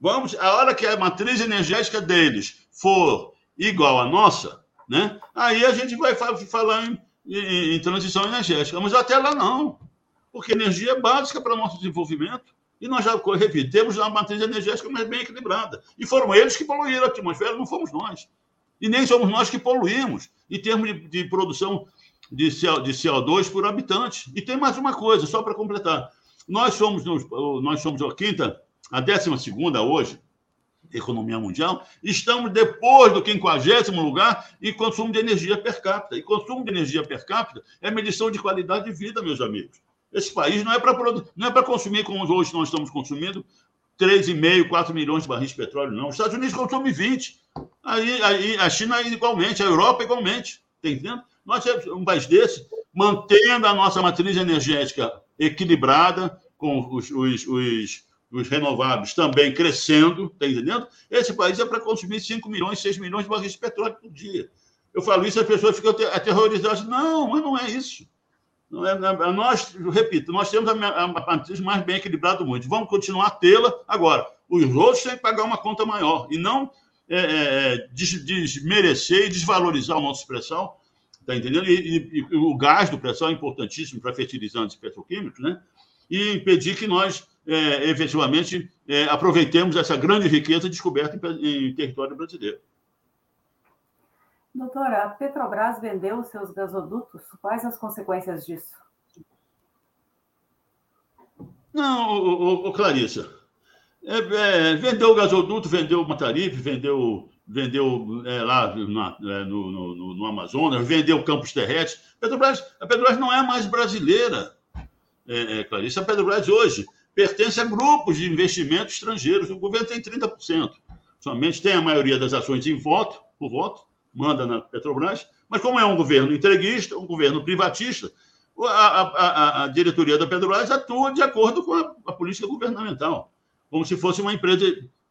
Vamos, a hora que a matriz energética deles for igual à nossa, né? Aí a gente vai falar em, em, em transição energética. Mas até lá não, porque energia é básica para o nosso desenvolvimento. E nós já, repito, temos uma matriz energética mais bem equilibrada. E foram eles que poluíram a atmosfera, não fomos nós. E nem somos nós que poluímos em termos de, de produção de, CO, de CO2 por habitante. E tem mais uma coisa, só para completar. Nós somos, nós somos a quinta, a décima segunda hoje, economia mundial, estamos depois do quinquagésimo lugar em consumo de energia per capita. E consumo de energia per capita é medição de qualidade de vida, meus amigos. Esse país não é para não é para consumir como hoje nós estamos consumindo 3,5, 4 milhões de barris de petróleo, não. Os Estados Unidos consomem 20. Aí, aí a China igualmente, a Europa igualmente. Está entendendo? Nós um país desse, mantendo a nossa matriz energética equilibrada, com os, os, os, os renováveis também crescendo, está entendendo? Esse país é para consumir 5 milhões, 6 milhões de barris de petróleo por dia. Eu falo isso, as pessoas ficam aterrorizadas. Não, mas não é isso. Não é, é, nós, repito, nós temos a, matriz mais bem equilibrada do mundo. Vamos continuar a tê-la agora. Os outros têm que pagar uma conta maior e não é, é, é des, desmerecer e desvalorizar o nosso pré-sal, tá entendendo? E, e, e, o gás do pré-sal é importantíssimo para fertilizantes petroquímicos, né? E impedir que nós, é, efetivamente, é, aproveitemos essa grande riqueza descoberta em, em território brasileiro. Doutora, a Petrobras vendeu seus gasodutos. Quais as consequências disso? Não, ô, ô, Clarissa. É, é, vendeu o gasoduto, vendeu o Mataripe, vendeu, vendeu é, lá na, é, no, no, no, Amazonas, vendeu Campos Terrestres. Petrobras, a Petrobras não é mais brasileira, é, é, Clarissa. A Petrobras hoje pertence a grupos de investimentos estrangeiros. O governo tem 30%. Somente tem a maioria das ações em voto, por voto, manda na Petrobras, mas como é um governo entreguista, um governo privatista, a, a, a diretoria da Petrobras atua de acordo com a, a, política governamental, como se fosse uma empresa,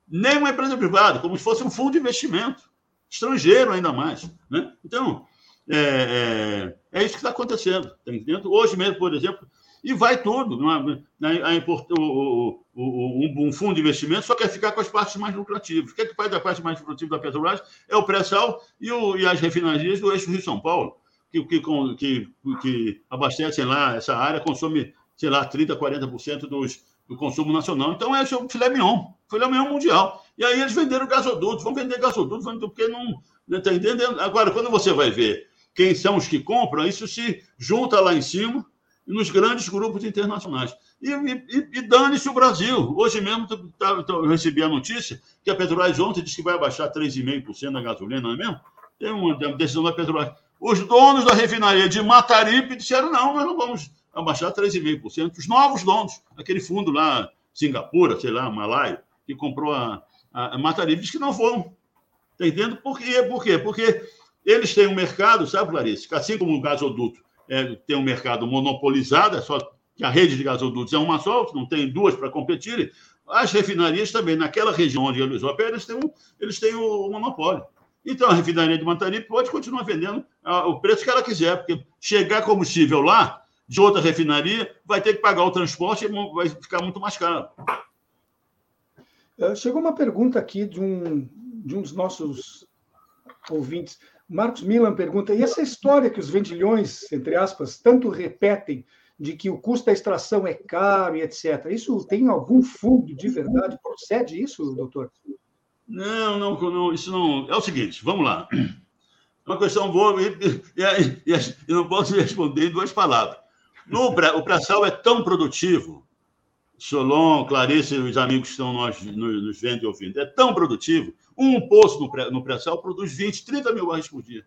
nem uma empresa privada, como se fosse um fundo de investimento, estrangeiro ainda mais. Né? Então, é, é, é isso que está acontecendo. Tá? Hoje mesmo, por exemplo, e vai tudo. É? A, o, o, um, fundo de investimento só quer ficar com as partes mais lucrativas. O que é que faz da parte mais lucrativa da Petrobras? É o pré-sal e, e, as refinarias do eixo Rio-São Paulo, que, que, que, que, abastecem lá, essa área consome, sei lá, 30%, 40% dos, do consumo nacional. Então, é o filé mignon, filé mignon mundial. E aí eles venderam gasodutos, vão vender gasodutos, porque não está entendendo. Agora, quando você vai ver quem são os que compram, isso se junta lá em cima nos grandes grupos internacionais. E, e, e dane-se o Brasil. Hoje mesmo tá, eu recebi a notícia que a Petrobras ontem disse que vai abaixar 3,5% da gasolina, não é mesmo? Tem uma decisão da Petrobras. Os donos da refinaria de Mataripe disseram: não, nós não vamos abaixar 3,5%. Os novos donos, aquele fundo lá, Singapura, sei lá, Malai, que comprou a, a, a Mataripe, disse que não foram. Está entendendo? Por quê? Por quê? Porque eles têm um mercado, sabe, Clarice? Assim como o gasoduto é, tem um mercado monopolizado, é só que a rede de gasodutos é uma só, não tem duas para competirem. As refinarias também, naquela região onde eles operam, eles têm, um, eles têm o, monopólio. Então, a refinaria de Mantaripe pode continuar vendendo o preço que ela quiser, porque chegar combustível lá, de outra refinaria, vai ter que pagar o transporte e vai ficar muito mais caro. É, chegou uma pergunta aqui de um, de um dos nossos ouvintes. Marcos Milan pergunta: e essa história que os vendilhões, entre aspas, tanto repetem de que o custo da extração é caro e etc. Isso tem algum fundo de verdade? Procede isso, doutor? Não, não, não isso não. É o seguinte, vamos lá. Uma questão boa e, e, e, e não posso responder em duas palavras. No, o pré-sal é tão produtivo, Solon, Clarice e os amigos que estão nós, nos, nos vendo e ouvindo, é tão produtivo um poço no pré-sal produz 20, 30 mil barris por dia.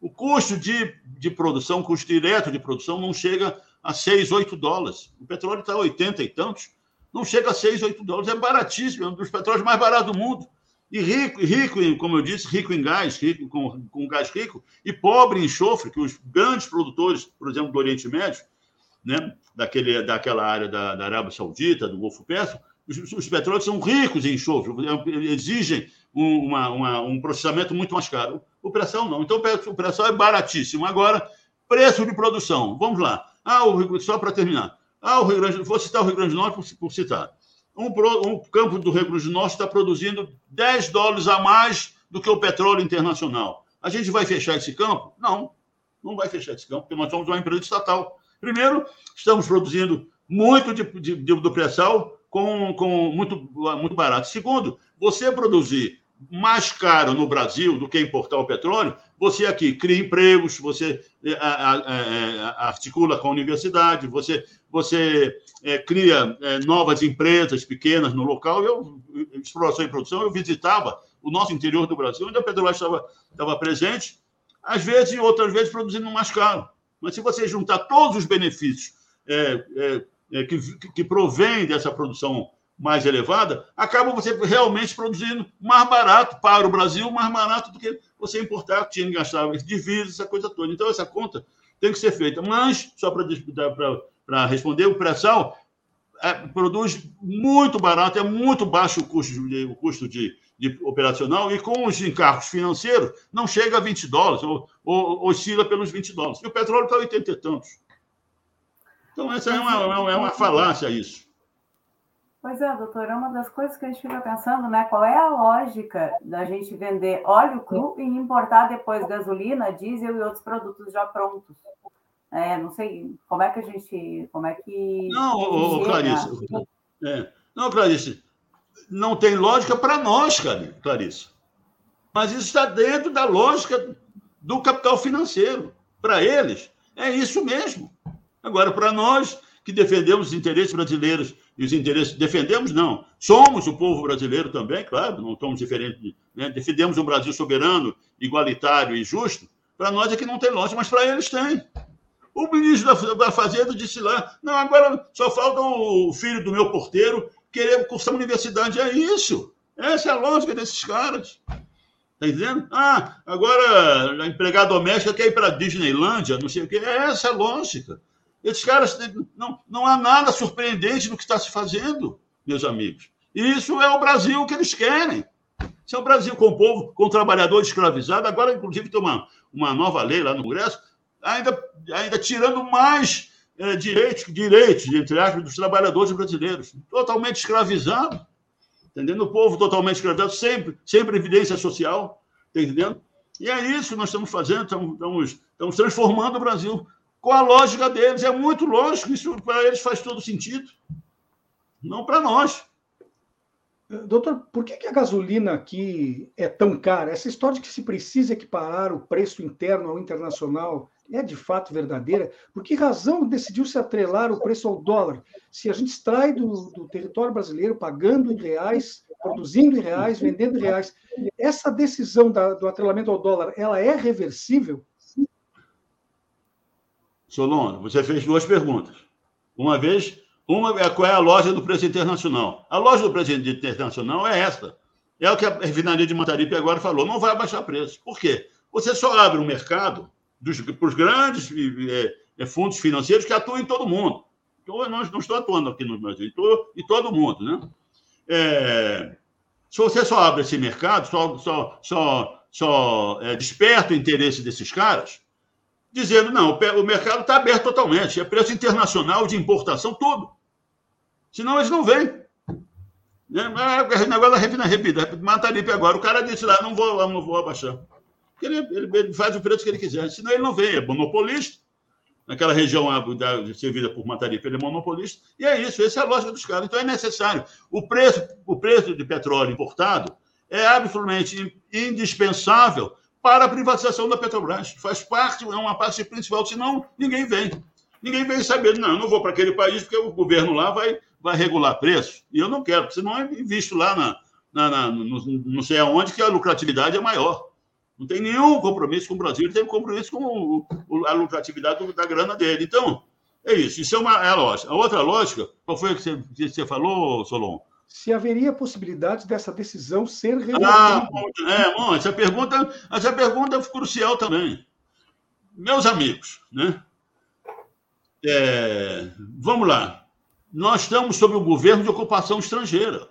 O custo de, de produção, o custo direto de produção, não chega a 6, 8 dólares. O petróleo está a 80 e tantos, não chega a 6, 8 dólares. É baratíssimo, é um dos petróleos mais baratos do mundo. E rico, rico como eu disse, rico em gás, rico com, com gás rico, e pobre em enxofre, que os grandes produtores, por exemplo, do Oriente Médio, né, daquele, daquela área da, da Arábia Saudita, do Golfo Pérsico, os, os petróleos são ricos em enxofre, exigem um, uma, uma, um processamento muito mais caro. O pré-sal não. Então, o pré-sal é baratíssimo. Agora, preço de produção. Vamos lá. Ah, o, só para terminar. Ah, o Rio Grande, vou citar o Rio Grande do Norte por, por citar. um, um campo do Rio Grande do Norte está produzindo 10 dólares a mais do que o petróleo internacional. A gente vai fechar esse campo? Não, não vai fechar esse campo, porque nós somos uma empresa estatal. Primeiro, estamos produzindo muito de, de, de, do pré-sal com, com muito, muito barato. Segundo, você produzir mais caro no Brasil do que importar o petróleo, você aqui cria empregos, você é, é, articula com a universidade, você, você é, cria é, novas empresas pequenas no local. Eu, exploração e produção, eu visitava o nosso interior do Brasil, onde a Petrobras estava, estava presente, às vezes e outras vezes produzindo mais caro. Mas se você juntar todos os benefícios é, é, que, que provém dessa produção mais elevada, acaba você realmente produzindo mais barato para o Brasil, mais barato do que você importar, tinha gastar divisas, essa coisa toda. Então, essa conta tem que ser feita. Mas, só para responder, o pré-sal é, produz muito barato, é muito baixo o custo de, o custo de, de operacional e com os encargos financeiros não chega a 20 dólares, ou, ou oscila pelos 20 dólares. E o petróleo está a 80 e tantos. Então, essa é uma, é uma falácia isso. Pois é, doutor, é uma das coisas que a gente fica pensando, né? Qual é a lógica da gente vender óleo cru e importar depois gasolina, diesel e outros produtos já prontos? É, não sei como é que a gente. Como é que. Não, ô, Clarice. É, não, Clarice, não tem lógica para nós, Clarice. Mas isso está dentro da lógica do capital financeiro. Para eles, é isso mesmo. Agora, para nós, que defendemos os interesses brasileiros e os interesses. Defendemos, não. Somos o povo brasileiro também, claro, não estamos diferentes. Né? Defendemos um Brasil soberano, igualitário e justo. Para nós é que não tem lógica, mas para eles tem. O ministro da, da Fazenda disse lá: não, agora só falta o filho do meu porteiro querer cursar universidade. É isso. Essa é a lógica desses caras. Está entendendo? Ah, agora a empregada doméstica quer ir para Disneylândia, não sei o quê. É essa a lógica. Esses caras, não, não há nada surpreendente no que está se fazendo, meus amigos. Isso é o Brasil que eles querem. Isso é o Brasil com o povo, com o trabalhador escravizado. Agora, inclusive, tem uma, uma nova lei lá no Congresso, ainda, ainda tirando mais é, direitos, direitos, entre aspas, dos trabalhadores brasileiros. Totalmente escravizado. Entendendo? O povo totalmente escravizado, sempre, sem previdência social. Tá entendendo? E é isso que nós estamos fazendo, estamos, estamos, estamos transformando o Brasil com a lógica deles. É muito lógico, isso para eles faz todo sentido. Não para nós. Doutor, por que, a gasolina aqui é tão cara? Essa história de que se precisa equiparar o preço interno ao internacional é de fato verdadeira? Por que razão decidiu se atrelar o preço ao dólar? Se a gente extrai do, do território brasileiro pagando em reais, produzindo em reais, vendendo em reais, essa decisão da, do atrelamento ao dólar, ela é reversível? Solon, você fez duas perguntas. Uma vez, uma é qual é a loja do preço internacional. A loja do preço internacional é esta. É o que a refinaria de Mataripe agora falou. Não vai abaixar preço. Por quê? Você só abre um mercado para os grandes é, é, fundos financeiros que atuam em todo mundo. Eu não, não estou atuando aqui no Brasil, estou em todo mundo. Né? É, se você só abre esse mercado, só, só, só, só é, desperta o interesse desses caras, dizendo: não, o mercado está aberto totalmente, é preço internacional de importação, tudo. Senão eles não vêm. Né? O negócio da refina repita, Mataripe agora. O cara disse lá: não vou, não vou abaixar. Ele, ele, faz o preço que ele quiser, senão ele não vem, é monopolista. Naquela região servida por Mataripe, ele é monopolista. E é isso, essa é a lógica dos caras. Então é necessário. O preço, o preço de petróleo importado é absolutamente indispensável para a privatização da Petrobras. Faz parte, é uma parte principal, senão ninguém vem. Ninguém vem saber, não, eu não vou para aquele país porque o governo lá vai, vai regular preço. E eu não quero, porque senão eu invisto lá na, na, na no, não sei aonde que a lucratividade é maior. Não tem nenhum compromisso com o Brasil, ele tem compromisso com o, a lucratividade da grana dele. Então, é isso. Isso é uma é a lógica. A outra lógica, qual foi que você, que você falou, Solon? se haveria possibilidade dessa decisão ser revertida. Ah, é, bom, essa pergunta, essa pergunta é crucial também. Meus amigos, né? É, vamos lá. Nós estamos sob o governo de ocupação estrangeira.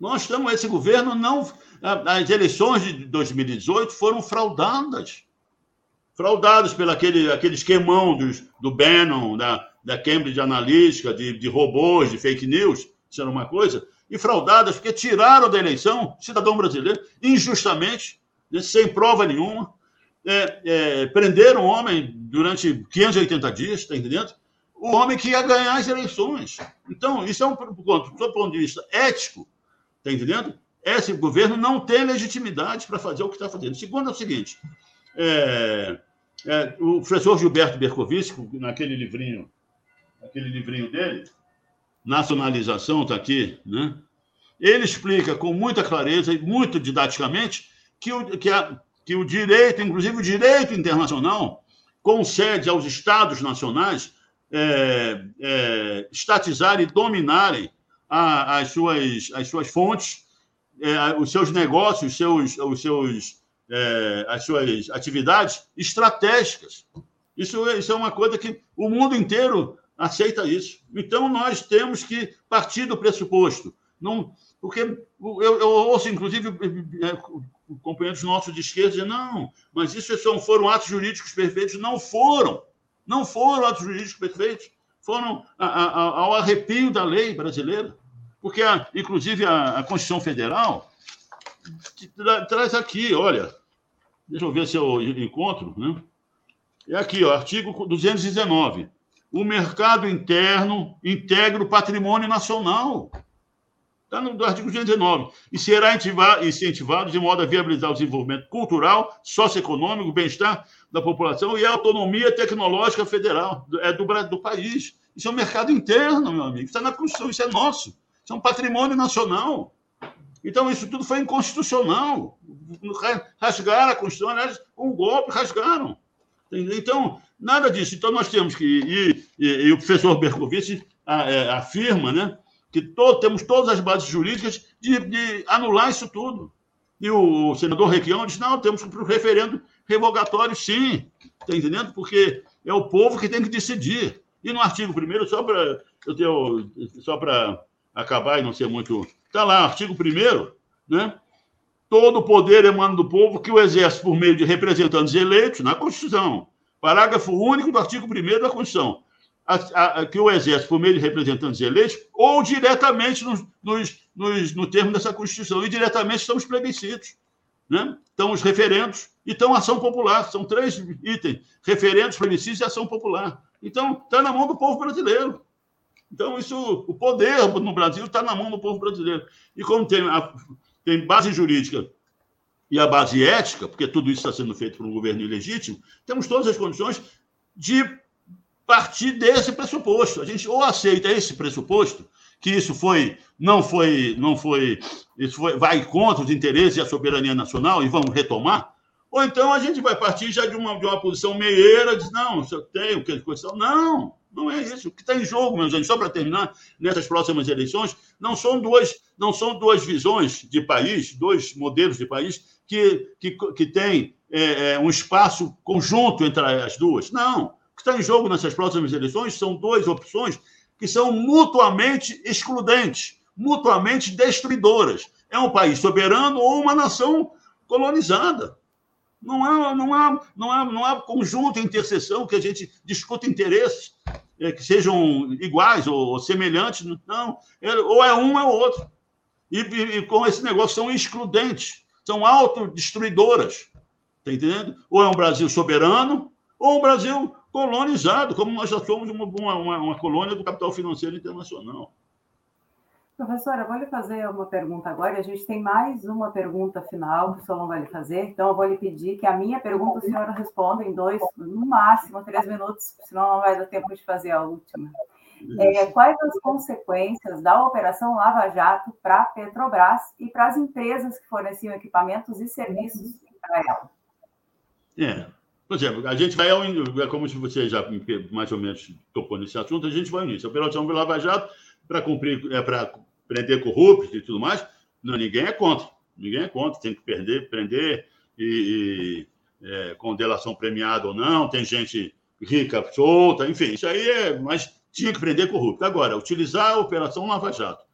Nós estamos, esse governo não. As eleições de 2018 foram fraudadas. Fraudadas pelo aquele, aquele esquemão dos, do Bannon, da, da Cambridge Analytica, de, de robôs, de fake news era uma coisa, e fraudadas porque tiraram da eleição cidadão brasileiro injustamente, né, sem prova nenhuma, é, é, prenderam o homem durante 580 dias, está entendendo? O homem que ia ganhar as eleições. Então, isso é um do ponto de vista ético, está entendendo? Esse governo não tem legitimidade para fazer o que está fazendo. Segundo é o seguinte: é, é, o professor Gilberto Bercovici, naquele livrinho, naquele livrinho dele, Nacionalização, está aqui, né? ele explica com muita clareza e muito didaticamente que o, que, a, que o direito, inclusive o direito internacional, concede aos Estados nacionais é, é, estatizarem e dominarem a, as, suas, as suas fontes, é, os seus negócios, os seus, os seus, é, as suas atividades estratégicas. Isso, isso é uma coisa que o mundo inteiro aceita isso. Então, nós temos que partir do pressuposto. Não, porque eu, eu ouço, inclusive, é, companheiros nossos de esquerda dizer, não, mas isso são, foram atos jurídicos perfeitos. Não foram. Não foram atos jurídicos perfeitos. Foram a, a, ao arrepio da lei brasileira. Porque, a, inclusive, a, Constituição Federal tra, traz aqui, olha, deixa eu ver se eu encontro, né? É aqui, ó, artigo 219 o mercado interno integra o patrimônio nacional. Está no artigo 219. E será incentivado de modo a viabilizar o desenvolvimento cultural, socioeconômico, bem-estar da população e a autonomia tecnológica federal é do, do país. Isso é um mercado interno, meu amigo. É na Constituição, isso é nosso. Isso é patrimônio nacional. Então, isso tudo foi inconstitucional. Rasgaram a Constituição, aliás, um golpe, rasgaram. Então, nada disso. Então, nós temos que. E, e, e o professor Berkovitch é, afirma né, que temos todas as bases jurídicas de, de, anular isso tudo. E o senador Requião diz: não, temos que ir para o referendo revogatório, sim. Está entendendo? Porque é o povo que tem que decidir. E no artigo 1, só para eu tenho, só para acabar e não ser muito. Está lá, artigo 1, né? Todo o poder emana do povo que o exerce por meio de representantes eleitos na Constituição. Parágrafo único do artigo 1 da Constituição. A, a, que o exerce por meio de representantes eleitos ou diretamente nos, nos, nos, no termo dessa Constituição. E diretamente estão os plebiscitos. Né? Estão os referendos e estão a ação popular. São três itens: referendos, plebiscitos e ação popular. Então, está na mão do povo brasileiro. Então, isso, o poder no Brasil está na mão do povo brasileiro. E como tem a, tem base jurídica e a base ética, porque tudo isso está sendo feito por um governo ilegítimo, temos todas as condições de partir desse pressuposto. A gente ou aceita esse pressuposto, que isso foi, não foi, não foi, isso foi, vai contra os interesses e a soberania nacional e vamos retomar, ou então a gente vai partir já de uma, de uma posição meieira, diz, não, eu tenho que Constituição. Não, não é isso. O que está em jogo, meus amigos, só para terminar, nessas próximas eleições, não são duas, não são duas visões de país, dois modelos de país que, que, que têm é, é, um espaço conjunto entre as duas. Não. O que está em jogo nessas próximas eleições são duas opções que são mutuamente excludentes, mutuamente destruidoras. É um país soberano ou uma nação colonizada. Não há, não há, não há, não há conjunto, interseção que a gente discuta interesses é, que sejam iguais ou, semelhantes. Não, é, ou é um ou é o outro. E, e, e, com esse negócio são excludentes, são autodestruidoras. Está entendendo? Ou é um Brasil soberano, ou um Brasil colonizado, como nós já somos uma, uma, uma colônia do capital financeiro internacional. Professora, vou lhe fazer uma pergunta agora. A gente tem mais uma pergunta final que o Solon vai lhe fazer. Então, eu vou lhe pedir que a minha pergunta senhora responda em dois, no máximo, três minutos, senão não vai dar tempo de fazer a última. É, quais as consequências da Operação Lava Jato para a Petrobras e para as empresas que forneciam equipamentos e serviços para ela? É, por exemplo, a gente vai ao é como você já mais ou menos tocou nesse assunto, a gente vai ao início. A Operação Lava Jato para cumprir, é para prender corruptos e tudo mais, não, ninguém é contra. Ninguém é contra, tem que perder, prender e, e é, com delação premiada ou não, tem gente rica solta, enfim, isso aí é. Mas tinha que prender corrupto. Agora, utilizar a Operação Lava Jato,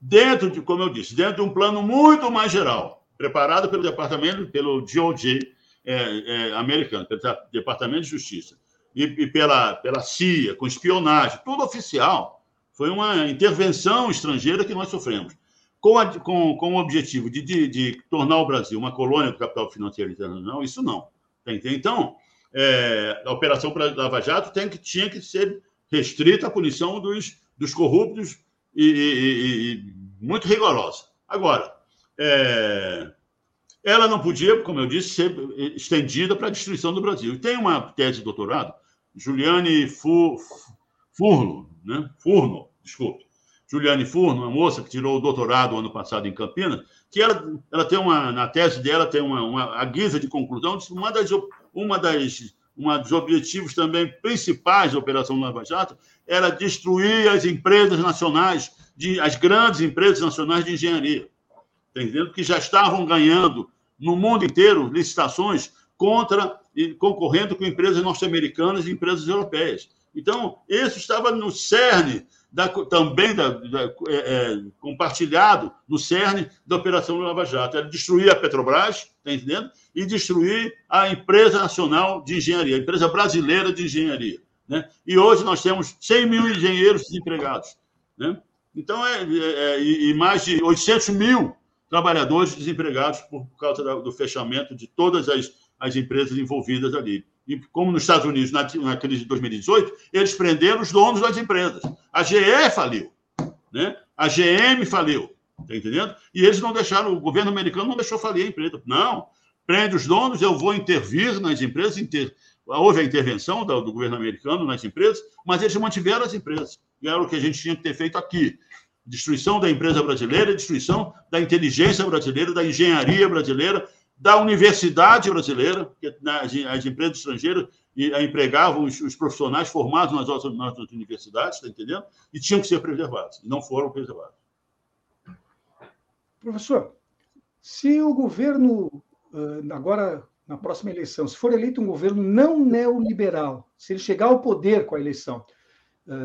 dentro de, como eu disse, dentro de um plano muito mais geral, preparado pelo departamento, pelo DOJ é, é, americano, pelo Departamento de Justiça, e, e pela, pela CIA, com espionagem, tudo oficial Foi uma intervenção estrangeira que nós sofremos. Com, a, com, com o objetivo de, de, de, tornar o Brasil uma colônia do capital financeiro internacional, isso não. Então, é, a Operação Lava Jato tem que, tinha que ser restrita à punição dos, dos corruptos e, e, e muito rigorosa. Agora, é, ela não podia, como eu disse, ser estendida para a destruição do Brasil. E tem uma tese de doutorado, Juliane Furno, né? Furno, desculpe. Juliane Furno, uma moça que tirou o doutorado ano passado em Campinas, que ela, ela tem uma, na tese dela, tem uma, uma a guisa de conclusão, uma das, uma das dos objetivos também principais da Operação Lava Jato era destruir as empresas nacionais, de, as grandes empresas nacionais de engenharia, entendendo que já estavam ganhando no mundo inteiro licitações contra e concorrendo com empresas norte-americanas e empresas europeias. Então, isso estava no cerne da, também da, da, é, é, compartilhado no cerne da Operação Lava Jato. Era destruir a Petrobras, está entendendo? E destruir a empresa nacional de engenharia, a empresa brasileira de engenharia. Né? E hoje nós temos 100 mil engenheiros desempregados. Né? Então, é, é, é e mais de 800 mil trabalhadores desempregados por causa do fechamento de todas as, as empresas envolvidas ali. E como nos Estados Unidos, na, na crise de 2018, eles prenderam os donos das empresas. A GE faliu, né? a GM faliu, tá entendendo? E eles não deixaram, o governo americano não deixou falir a empresa. Não, prende os donos, eu vou intervir nas empresas, inter... houve a intervenção do, do, governo americano nas empresas, mas eles mantiveram as empresas. E era o que a gente tinha que ter feito aqui. Destruição da empresa brasileira, destruição da inteligência brasileira, da engenharia brasileira, da universidade brasileira, porque as empresas estrangeiras empregavam os, profissionais formados nas nossas, universidades, está entendendo? E tinham que ser preservados, e não foram preservados. Professor, se o governo, agora na próxima eleição, se for eleito um governo não neoliberal, se ele chegar ao poder com a eleição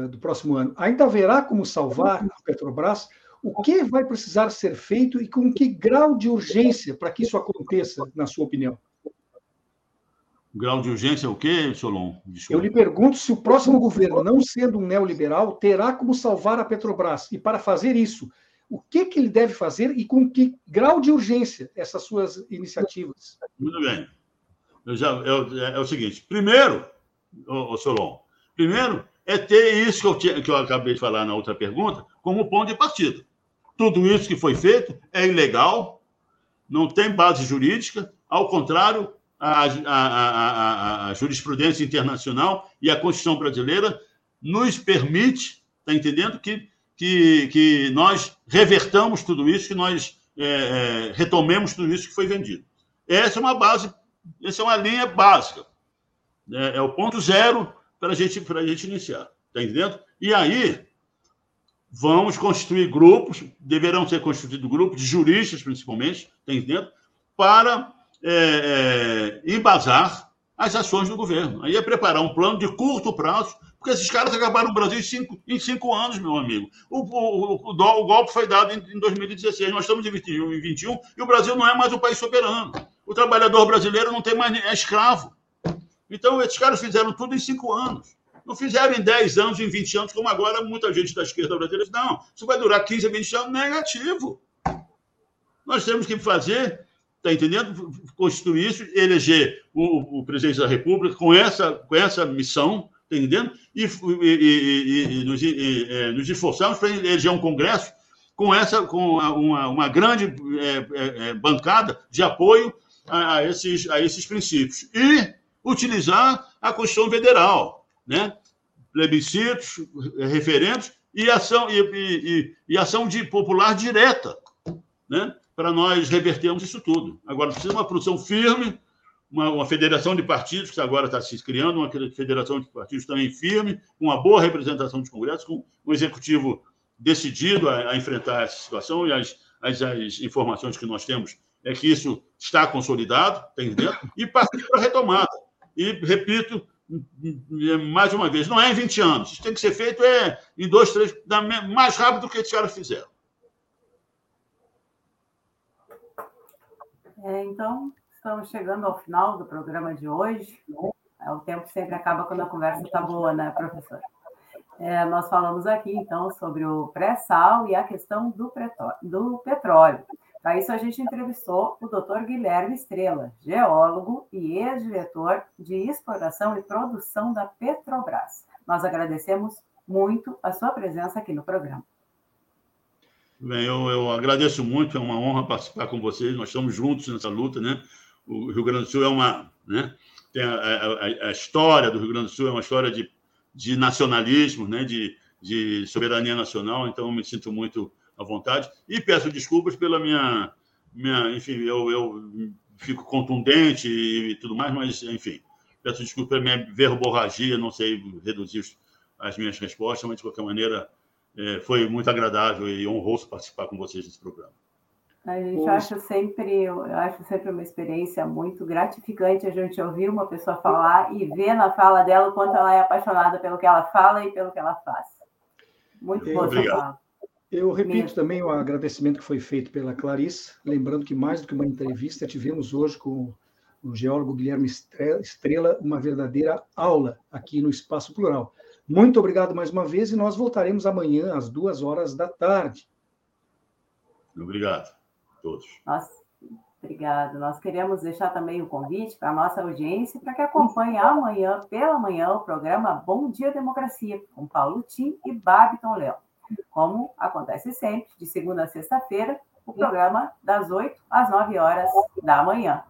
do próximo ano, ainda haverá como salvar a Petrobras? O que vai precisar ser feito e com que grau de urgência para que isso aconteça, na sua opinião? Grau de urgência é o quê, Solon? Desculpa. Eu lhe pergunto se o próximo governo, não sendo um neoliberal, terá como salvar a Petrobras. E para fazer isso, o que, que ele deve fazer e com que grau de urgência essas suas iniciativas? Muito bem. Já, eu, é, é, o seguinte: primeiro, ô, ô Solon, primeiro é ter isso que eu, tinha, que eu acabei de falar na outra pergunta como ponto de partida. Tudo isso que foi feito é ilegal, não tem base jurídica, ao contrário, a, a, a, a jurisprudência internacional e a Constituição brasileira nos permite, está entendendo, que, que, que nós revertamos tudo isso, que nós é, é, retomemos tudo isso que foi vendido. Essa é uma base, essa é uma linha básica. É, é o ponto zero para gente, a gente iniciar. Está entendendo? E aí, vamos constituir grupos, deverão ser constituídos grupos de juristas, principalmente, está entendendo? Para é, é, embasar as ações do governo. Aí é preparar um plano de curto prazo, porque esses caras acabaram no Brasil em cinco, em cinco anos, meu amigo. O, o, o, o golpe foi dado em, em, 2016, nós estamos em 21, em 21 e o Brasil não é mais um país soberano. O trabalhador brasileiro não tem mais é escravo. Então, esses caras fizeram tudo em cinco anos. Não fizeram em 10 anos, em 20 anos, como agora muita gente da esquerda brasileira diz, não, isso vai durar 15 a 20 anos, negativo. Nós temos que fazer, está entendendo? Constituir isso, eleger o, o, presidente da República com essa, com essa missão, está entendendo? E, e, e, e nos, é, nos, esforçarmos para eleger um Congresso com essa com uma, uma grande é, é, é, bancada de apoio a, a, esses, a esses princípios. E utilizar a Constituição Federal, né? Plebiscitos, referendos e ação, e, e, e ação de popular direta, né? para nós revertermos isso tudo. Agora, precisa uma produção firme, uma, uma, federação de partidos, que agora está se criando, uma federação de partidos também firme, com uma boa representação dos congressos, com um executivo decidido a, a enfrentar essa situação e as, as, as, informações que nós temos é que isso está consolidado, tem dentro, e partir para a retomada. E, repito, mais uma vez, não é em 20 anos. Isso tem que ser feito é, em dois, três, mais rápido do que esses caras fizeram. É, então, estamos chegando ao final do programa de hoje. É, o tempo sempre acaba quando a conversa está boa, né, professor? É, nós falamos aqui, então, sobre o pré-sal e a questão do, do petróleo. Para isso, a gente entrevistou o Dr. Guilherme Estrela, geólogo e ex-diretor de exploração e produção da Petrobras. Nós agradecemos muito a sua presença aqui no programa. Bem, eu, eu agradeço muito, é uma honra participar com vocês. Nós estamos juntos nessa luta, né? O Rio Grande do Sul é uma, né? Tem a, a, a história do Rio Grande do Sul é uma história de, de nacionalismo, né? De, de soberania nacional. Então, eu me sinto muito à vontade. E peço desculpas pela minha. minha enfim, eu, eu fico contundente e tudo mais, mas, enfim, peço desculpas pela minha verborragia, não sei reduzir as minhas respostas, mas, de qualquer maneira, é, foi muito agradável e honroso participar com vocês desse programa. A gente acha sempre, eu acho sempre uma experiência muito gratificante a gente ouvir uma pessoa falar e ver na fala dela o quanto ela é apaixonada pelo que ela fala e pelo que ela faz. Muito bom fala. Eu repito Mesmo. também o agradecimento que foi feito pela Clarice, lembrando que mais do que uma entrevista, tivemos hoje com o geólogo Guilherme Estrela uma verdadeira aula aqui no Espaço Plural. Muito obrigado mais uma vez e nós voltaremos amanhã às duas horas da tarde. Obrigado a todos. Nós, obrigado. Nós queremos deixar também o convite para a nossa audiência para que acompanhe amanhã, pela manhã, o programa Bom Dia Democracia, com Paulo Tim e Babiton Léo como acontece sempre, de segunda a sexta-feira, o programa das 8 às 9 horas da manhã.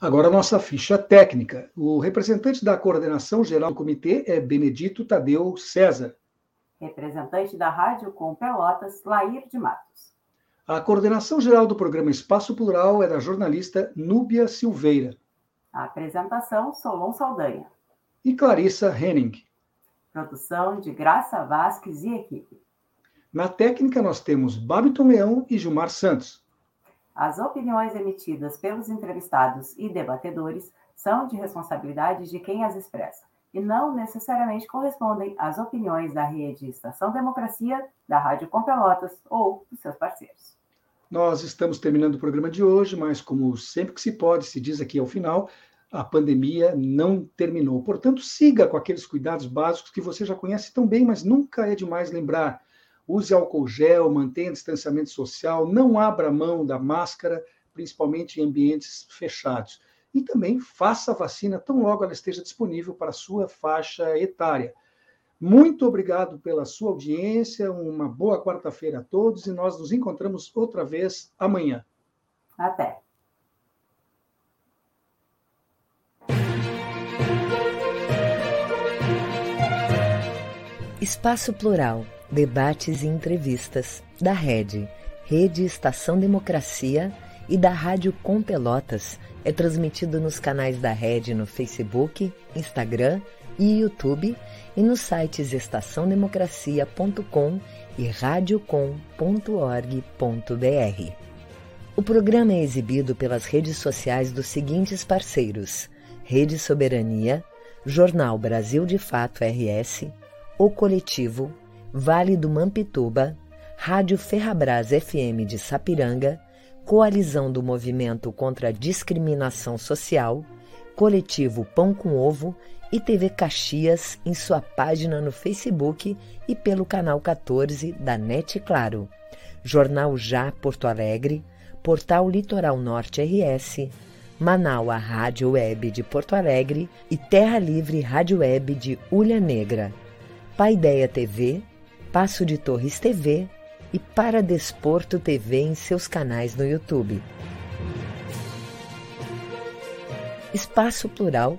Agora a nossa ficha técnica. O representante da coordenação geral do comitê é Benedito Tadeu César. Representante da Rádio com Pelotas, Lair de Matos. A coordenação geral do programa Espaço Plural é da jornalista Núbia Silveira. A apresentação, Solon Saldanha. E Clarissa Henning. Produção de Graça Vasques e equipe. Na técnica, nós temos Babiton Leão e Gilmar Santos. As opiniões emitidas pelos entrevistados e debatedores são de responsabilidade de quem as expressa e não necessariamente correspondem às opiniões da rede Estação Democracia, da Rádio Com Pelotas ou dos seus parceiros. Nós estamos terminando o programa de hoje, mas como sempre que se pode, se diz aqui ao final, a pandemia não terminou. Portanto, siga com aqueles cuidados básicos que você já conhece tão bem, mas nunca é demais lembrar. Use álcool gel, mantenha distanciamento social, não abra mão da máscara, principalmente em ambientes fechados. E também faça a vacina tão logo ela esteja disponível para a sua faixa etária. Muito obrigado pela sua audiência, uma boa quarta-feira a todos e nós nos encontramos outra vez amanhã. Até. Espaço Plural, debates e entrevistas da Rede, Rede Estação Democracia e da Rádio Com Pelotas é transmitido nos canais da Rede no Facebook, Instagram e YouTube e nos sites estaçãodemocracia.com e radiocom.org.br. O programa é exibido pelas redes sociais dos seguintes parceiros: Rede Soberania, Jornal Brasil de Fato RS, O Coletivo, Vale do Mampituba, Rádio Ferrabras FM de Sapiranga, Coalizão do Movimento contra a Discriminação Social, Coletivo Pão com Ovo e TV Caxias em sua página no Facebook e pelo canal 14 da NET Claro, Jornal Já Porto Alegre, Portal Litoral Norte RS, Manaua Rádio Web de Porto Alegre e Terra Livre Rádio Web de Ulha Negra, Paideia TV, Passo de Torres TV e Para Desporto TV em seus canais no YouTube. Espaço Plural